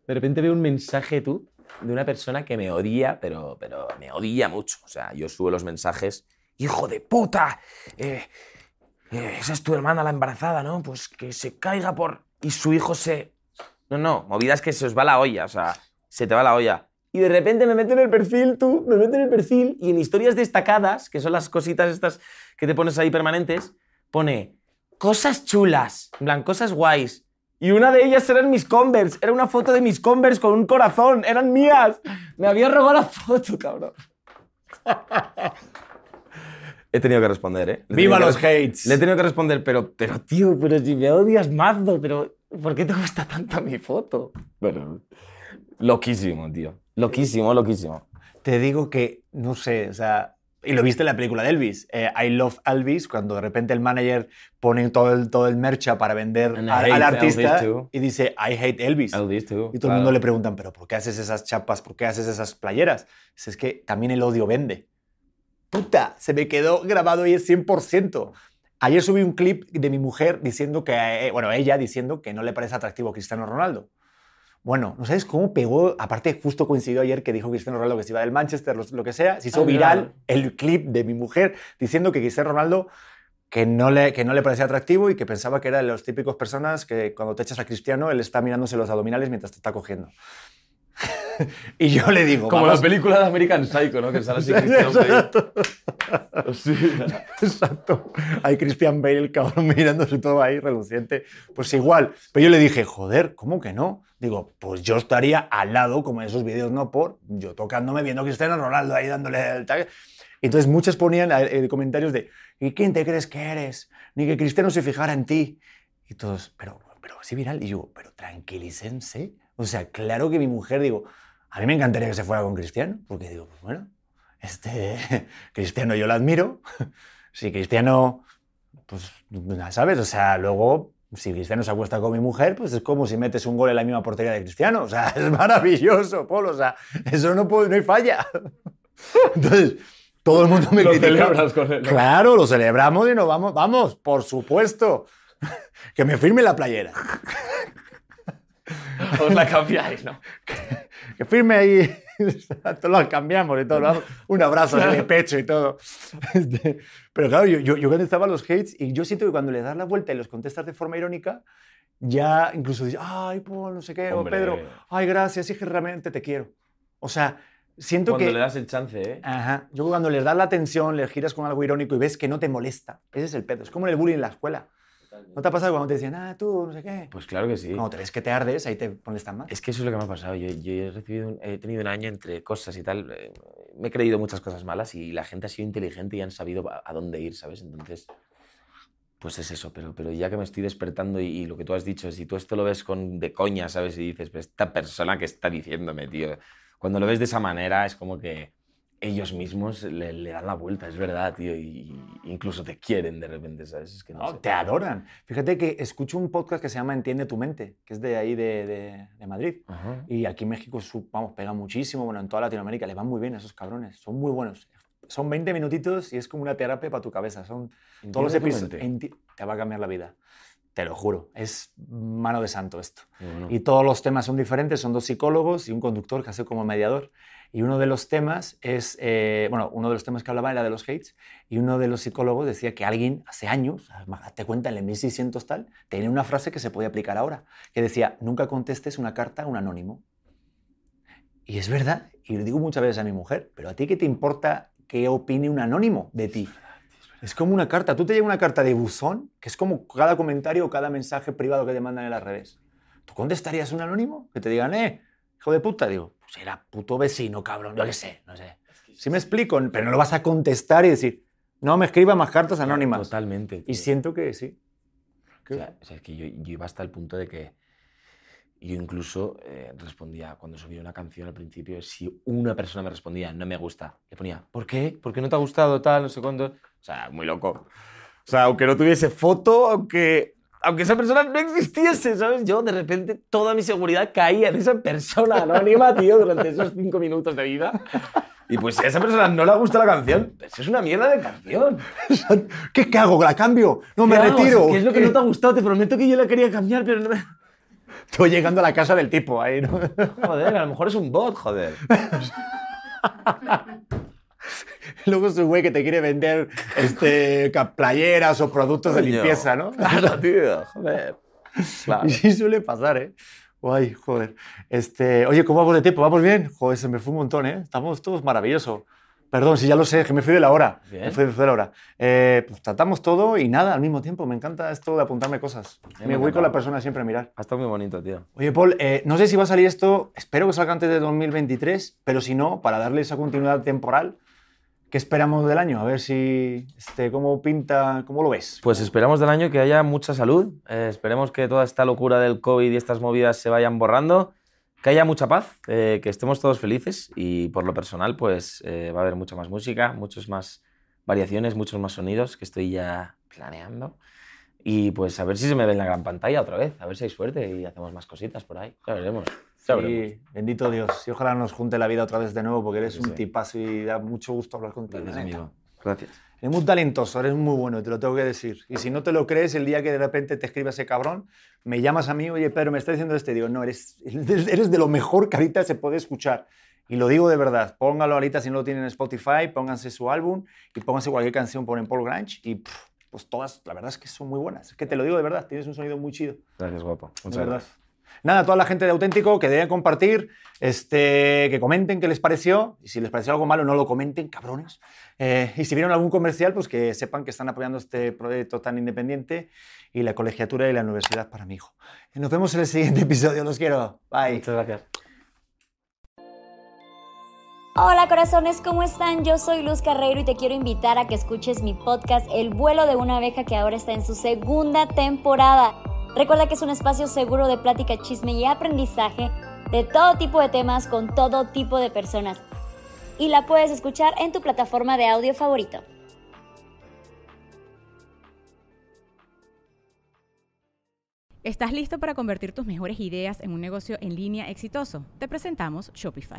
De repente veo un mensaje tú de una persona que me odia, pero, pero me odia mucho. O sea, yo subo los mensajes. ¡Hijo de puta! Eh, eh, esa es tu hermana la embarazada, ¿no? Pues que se caiga por. Y su hijo se. No, no, movidas que se os va la olla, o sea, se te va la olla. Y de repente me meto en el perfil, tú, me meto en el perfil y en historias destacadas, que son las cositas estas que te pones ahí permanentes, pone cosas chulas, en plan, cosas guays. Y una de ellas eran mis Converse, era una foto de mis Converse con un corazón, eran mías. Me había robado la foto, cabrón. He tenido que responder, ¿eh? Le ¡Viva que los hates! Le he tenido que responder, pero, pero tío, pero si me odias mazo, pero ¿por qué te gusta tanto mi foto? Bueno, loquísimo, tío. Loquísimo, loquísimo. Te digo que, no sé, o sea, y lo viste en la película de Elvis, eh, I Love Elvis, cuando de repente el manager pone todo el, todo el mercha para vender I al, artista too. y dice, I hate Elvis. Elvis, tú. Y todo el mundo le preguntan, ¿pero por qué haces esas chapas? ¿Por qué haces esas playeras? Dice, Es que también el odio vende. Puta, se me quedó grabado y es 100%. Ayer subí un clip de mi mujer diciendo que, eh, bueno, ella diciendo que no le parece atractivo Cristiano Ronaldo. Bueno, ¿no sabes cómo pegó? Aparte, justo coincidió ayer que dijo Cristiano Ronaldo que se iba del Manchester, lo, lo que sea. Se hizo Ah, viral el clip de mi mujer diciendo que Cristiano Ronaldo que no, le, que no le parecía atractivo y que pensaba que era de los típicos personas que cuando te echas a Cristiano, él está mirándose los abdominales mientras te está cogiendo. y yo le digo, Como vamos- la película de American Psycho, ¿no? Que sale así Christian Bale. Exacto. Sí. Exacto. Hay Christian Bale, el cabrón, mirándose todo ahí, reluciente. Pues igual. Pero yo le dije, joder, ¿cómo que no? Digo, pues yo estaría al lado, como en esos vídeos, no por, yo tocándome, viendo a Cristiano Ronaldo ahí dándole el tag. Entonces muchos ponían eh, comentarios de, ¿y quién te crees que eres? Ni que Cristiano se fijara en ti. Y todos, pero, pero sí viral. Y yo, pero tranquilícense. O sea, claro que mi mujer, digo, a mí me encantaría que se fuera con Cristiano, porque digo, pues bueno, este, Cristiano yo lo admiro. Si Cristiano, pues, ya ¿sabes? O sea, luego, si Cristiano se acuesta con mi mujer, pues es como si metes un gol en la misma portería de Cristiano. O sea, es maravilloso, Paul. O sea, eso no, puede, no hay falla. Entonces, todo el mundo me Lo critica. celebras con él. ¿no? Claro, lo celebramos y nos vamos, vamos, por supuesto. Que me firme la playera. Os la cambiáis, ¿no? Que firme ahí. Todos lo cambiamos y todo. ¿no? Un abrazo en el pecho y todo. Este, pero claro, yo, yo, yo cuando estaba los hates y yo siento que cuando le das la vuelta y los contestas de forma irónica, ya incluso dices, ay, Paul, no sé qué, o Hombre. Pedro, ay, gracias, es que realmente te quiero. O sea, siento Cuando que... le das el chance, ¿eh? Ajá. Yo cuando les das la atención, les giras con algo irónico y ves que no te molesta. Ese es el pedo. Es como en el bullying en la escuela. ¿No te ha pasado cuando te decían, ah, tú, no sé qué? Pues claro que sí. Cuando te ves que te ardes, ahí te molestan más. Es que eso es lo que me ha pasado. Yo, yo he, recibido un- he tenido un año entre cosas y tal. eh, me he creído muchas cosas malas y la gente ha sido inteligente y han sabido a, a dónde ir, ¿sabes? Entonces, pues es eso. Pero, pero ya que me estoy despertando y, y lo que tú has dicho, si tú esto lo ves con, de coña, ¿sabes? Y dices, esta persona que está diciéndome, tío. Cuando lo ves de esa manera es como que ellos mismos le, le dan la vuelta, es verdad, tío. Y, y incluso te quieren de repente, ¿sabes? Es que no, No, sé. te adoran. Fíjate que escucho un podcast que se llama Entiende tu mente, que es de ahí de, de- de Madrid. Ajá. Y aquí en México, vamos, pega muchísimo. Bueno, en toda Latinoamérica le van muy bien a esos cabrones. Son muy buenos. Son 20 minutitos y es como una terapia para tu cabeza. Son todos los Entiende episodios. Te va a cambiar la vida. Te lo juro. Es mano de santo esto. Bueno. Y todos los temas son diferentes, son dos psicólogos y un conductor que hace como mediador. Y uno de los temas es, eh, bueno, uno de los temas que hablaba era de los hates, y uno de los psicólogos decía que alguien hace años, te cuenta en el 1600 tal, tenía una frase que se puede aplicar ahora, que decía, nunca contestes una carta a un anónimo. Y es verdad, y lo digo muchas veces a mi mujer, pero a ti qué te importa qué opine un anónimo de ti? Es como una carta. Tú te llega una carta de buzón, que es como cada comentario o cada mensaje privado que te mandan en las redes. ¿Tú contestarías un anónimo? Que te digan, eh, hijo de puta. Digo, pues era puto vecino, cabrón, yo qué sé, no sé. Sí me explico, pero no lo vas a contestar y decir, no me escriba más cartas anónimas. Totalmente. Y tío. siento que sí. O sea, o sea, es que yo, yo iba hasta el punto de que yo incluso eh, respondía, cuando subía una canción al principio, si una persona me respondía, no me gusta, le ponía, ¿por qué? ¿Por qué no te ha gustado tal, no sé cuándo? O sea, muy loco. O sea, aunque no tuviese foto, aunque, aunque esa persona no existiese, ¿sabes? Yo, de repente, toda mi seguridad caía en esa persona anónima, tío, durante esos cinco minutos de vida. Y pues si a esa persona no le gusta la canción, pues es una mierda de canción. ¿Qué, qué hago? ¿La cambio? No, me Claro, retiro. ¿Qué es lo que no te ha gustado? Te prometo que yo la quería cambiar, pero no me... Estoy llegando a la casa del tipo ahí, ¿no? Joder, a lo mejor es un bot, joder. Luego es un güey que te quiere vender este, playeras o productos de Coño. limpieza, ¿no? Claro, tío, joder. Claro. Y sí suele pasar, ¿eh? Guay, joder. Este, oye, ¿cómo vamos de tiempo? ¿Vamos bien? Joder, se me fue un montón, ¿eh? Estamos todos maravilloso. Perdón, si ya lo sé, que me fui de la hora. Bien. Me fui de la hora. Eh, pues tratamos todo y nada al mismo tiempo. Me encanta esto de apuntarme cosas. me Me ha voy con la persona siempre a mirar. Ha estado muy bonito, tío. Oye, Paul, eh, no sé si va a salir esto, espero que salga antes de 2023, pero si no, para darle esa continuidad temporal, ¿qué esperamos del año? A ver si, este, cómo pinta, cómo lo ves. Pues esperamos del año que haya mucha salud. eh, esperemos que toda esta locura del COVID y estas movidas se vayan borrando. Que haya mucha paz, eh, que estemos todos felices y por lo personal pues eh, va a haber mucha más música, muchas más variaciones, muchos más sonidos que estoy ya planeando. Y pues a ver si se me ve en la gran pantalla otra vez, a ver si hay suerte y hacemos más cositas por ahí. Ya veremos. Sí, bendito Dios. Y ojalá nos junte la vida otra vez de nuevo, porque eres Sí, un sí. tipazo y da mucho gusto hablar contigo. Gracias, amigo. Gracias. Eres muy talentoso, eres muy bueno, te lo tengo que decir. Y si no te lo crees, el día que de repente te escribe ese cabrón, me llamas a mí, oye, Pedro, me está diciendo este. Digo, no, eres, eres de lo mejor que ahorita se puede escuchar. Y lo digo de verdad. Póngalo ahorita si no lo tienen en Spotify, pónganse su álbum y pónganse cualquier canción, ponen Paul Grange y pff, pues todas, la verdad es que son muy buenas. Es que te lo digo de verdad, tienes un sonido muy chido. Gracias, guapo. de Muchas verdad. gracias. Nada, toda la gente de Auténtico que deben compartir, este, que comenten qué les pareció. Y si les pareció algo malo, no lo comenten, cabrones. Eh, y si vieron algún comercial, pues que sepan que están apoyando este proyecto tan independiente y la colegiatura y la universidad para mi hijo. Nos vemos en el siguiente episodio. Los quiero. Bye. Muchas gracias. Hola corazones, ¿cómo están? Yo soy Luz Carreiro y te quiero invitar a que escuches mi podcast El vuelo de una abeja que ahora está en su segunda temporada. Recuerda que es un espacio seguro de plática, chisme y aprendizaje de todo tipo de temas con todo tipo de personas. Y la puedes escuchar en tu plataforma de audio favorito. ¿Estás listo para convertir tus mejores ideas en un negocio en línea exitoso? Te presentamos Shopify.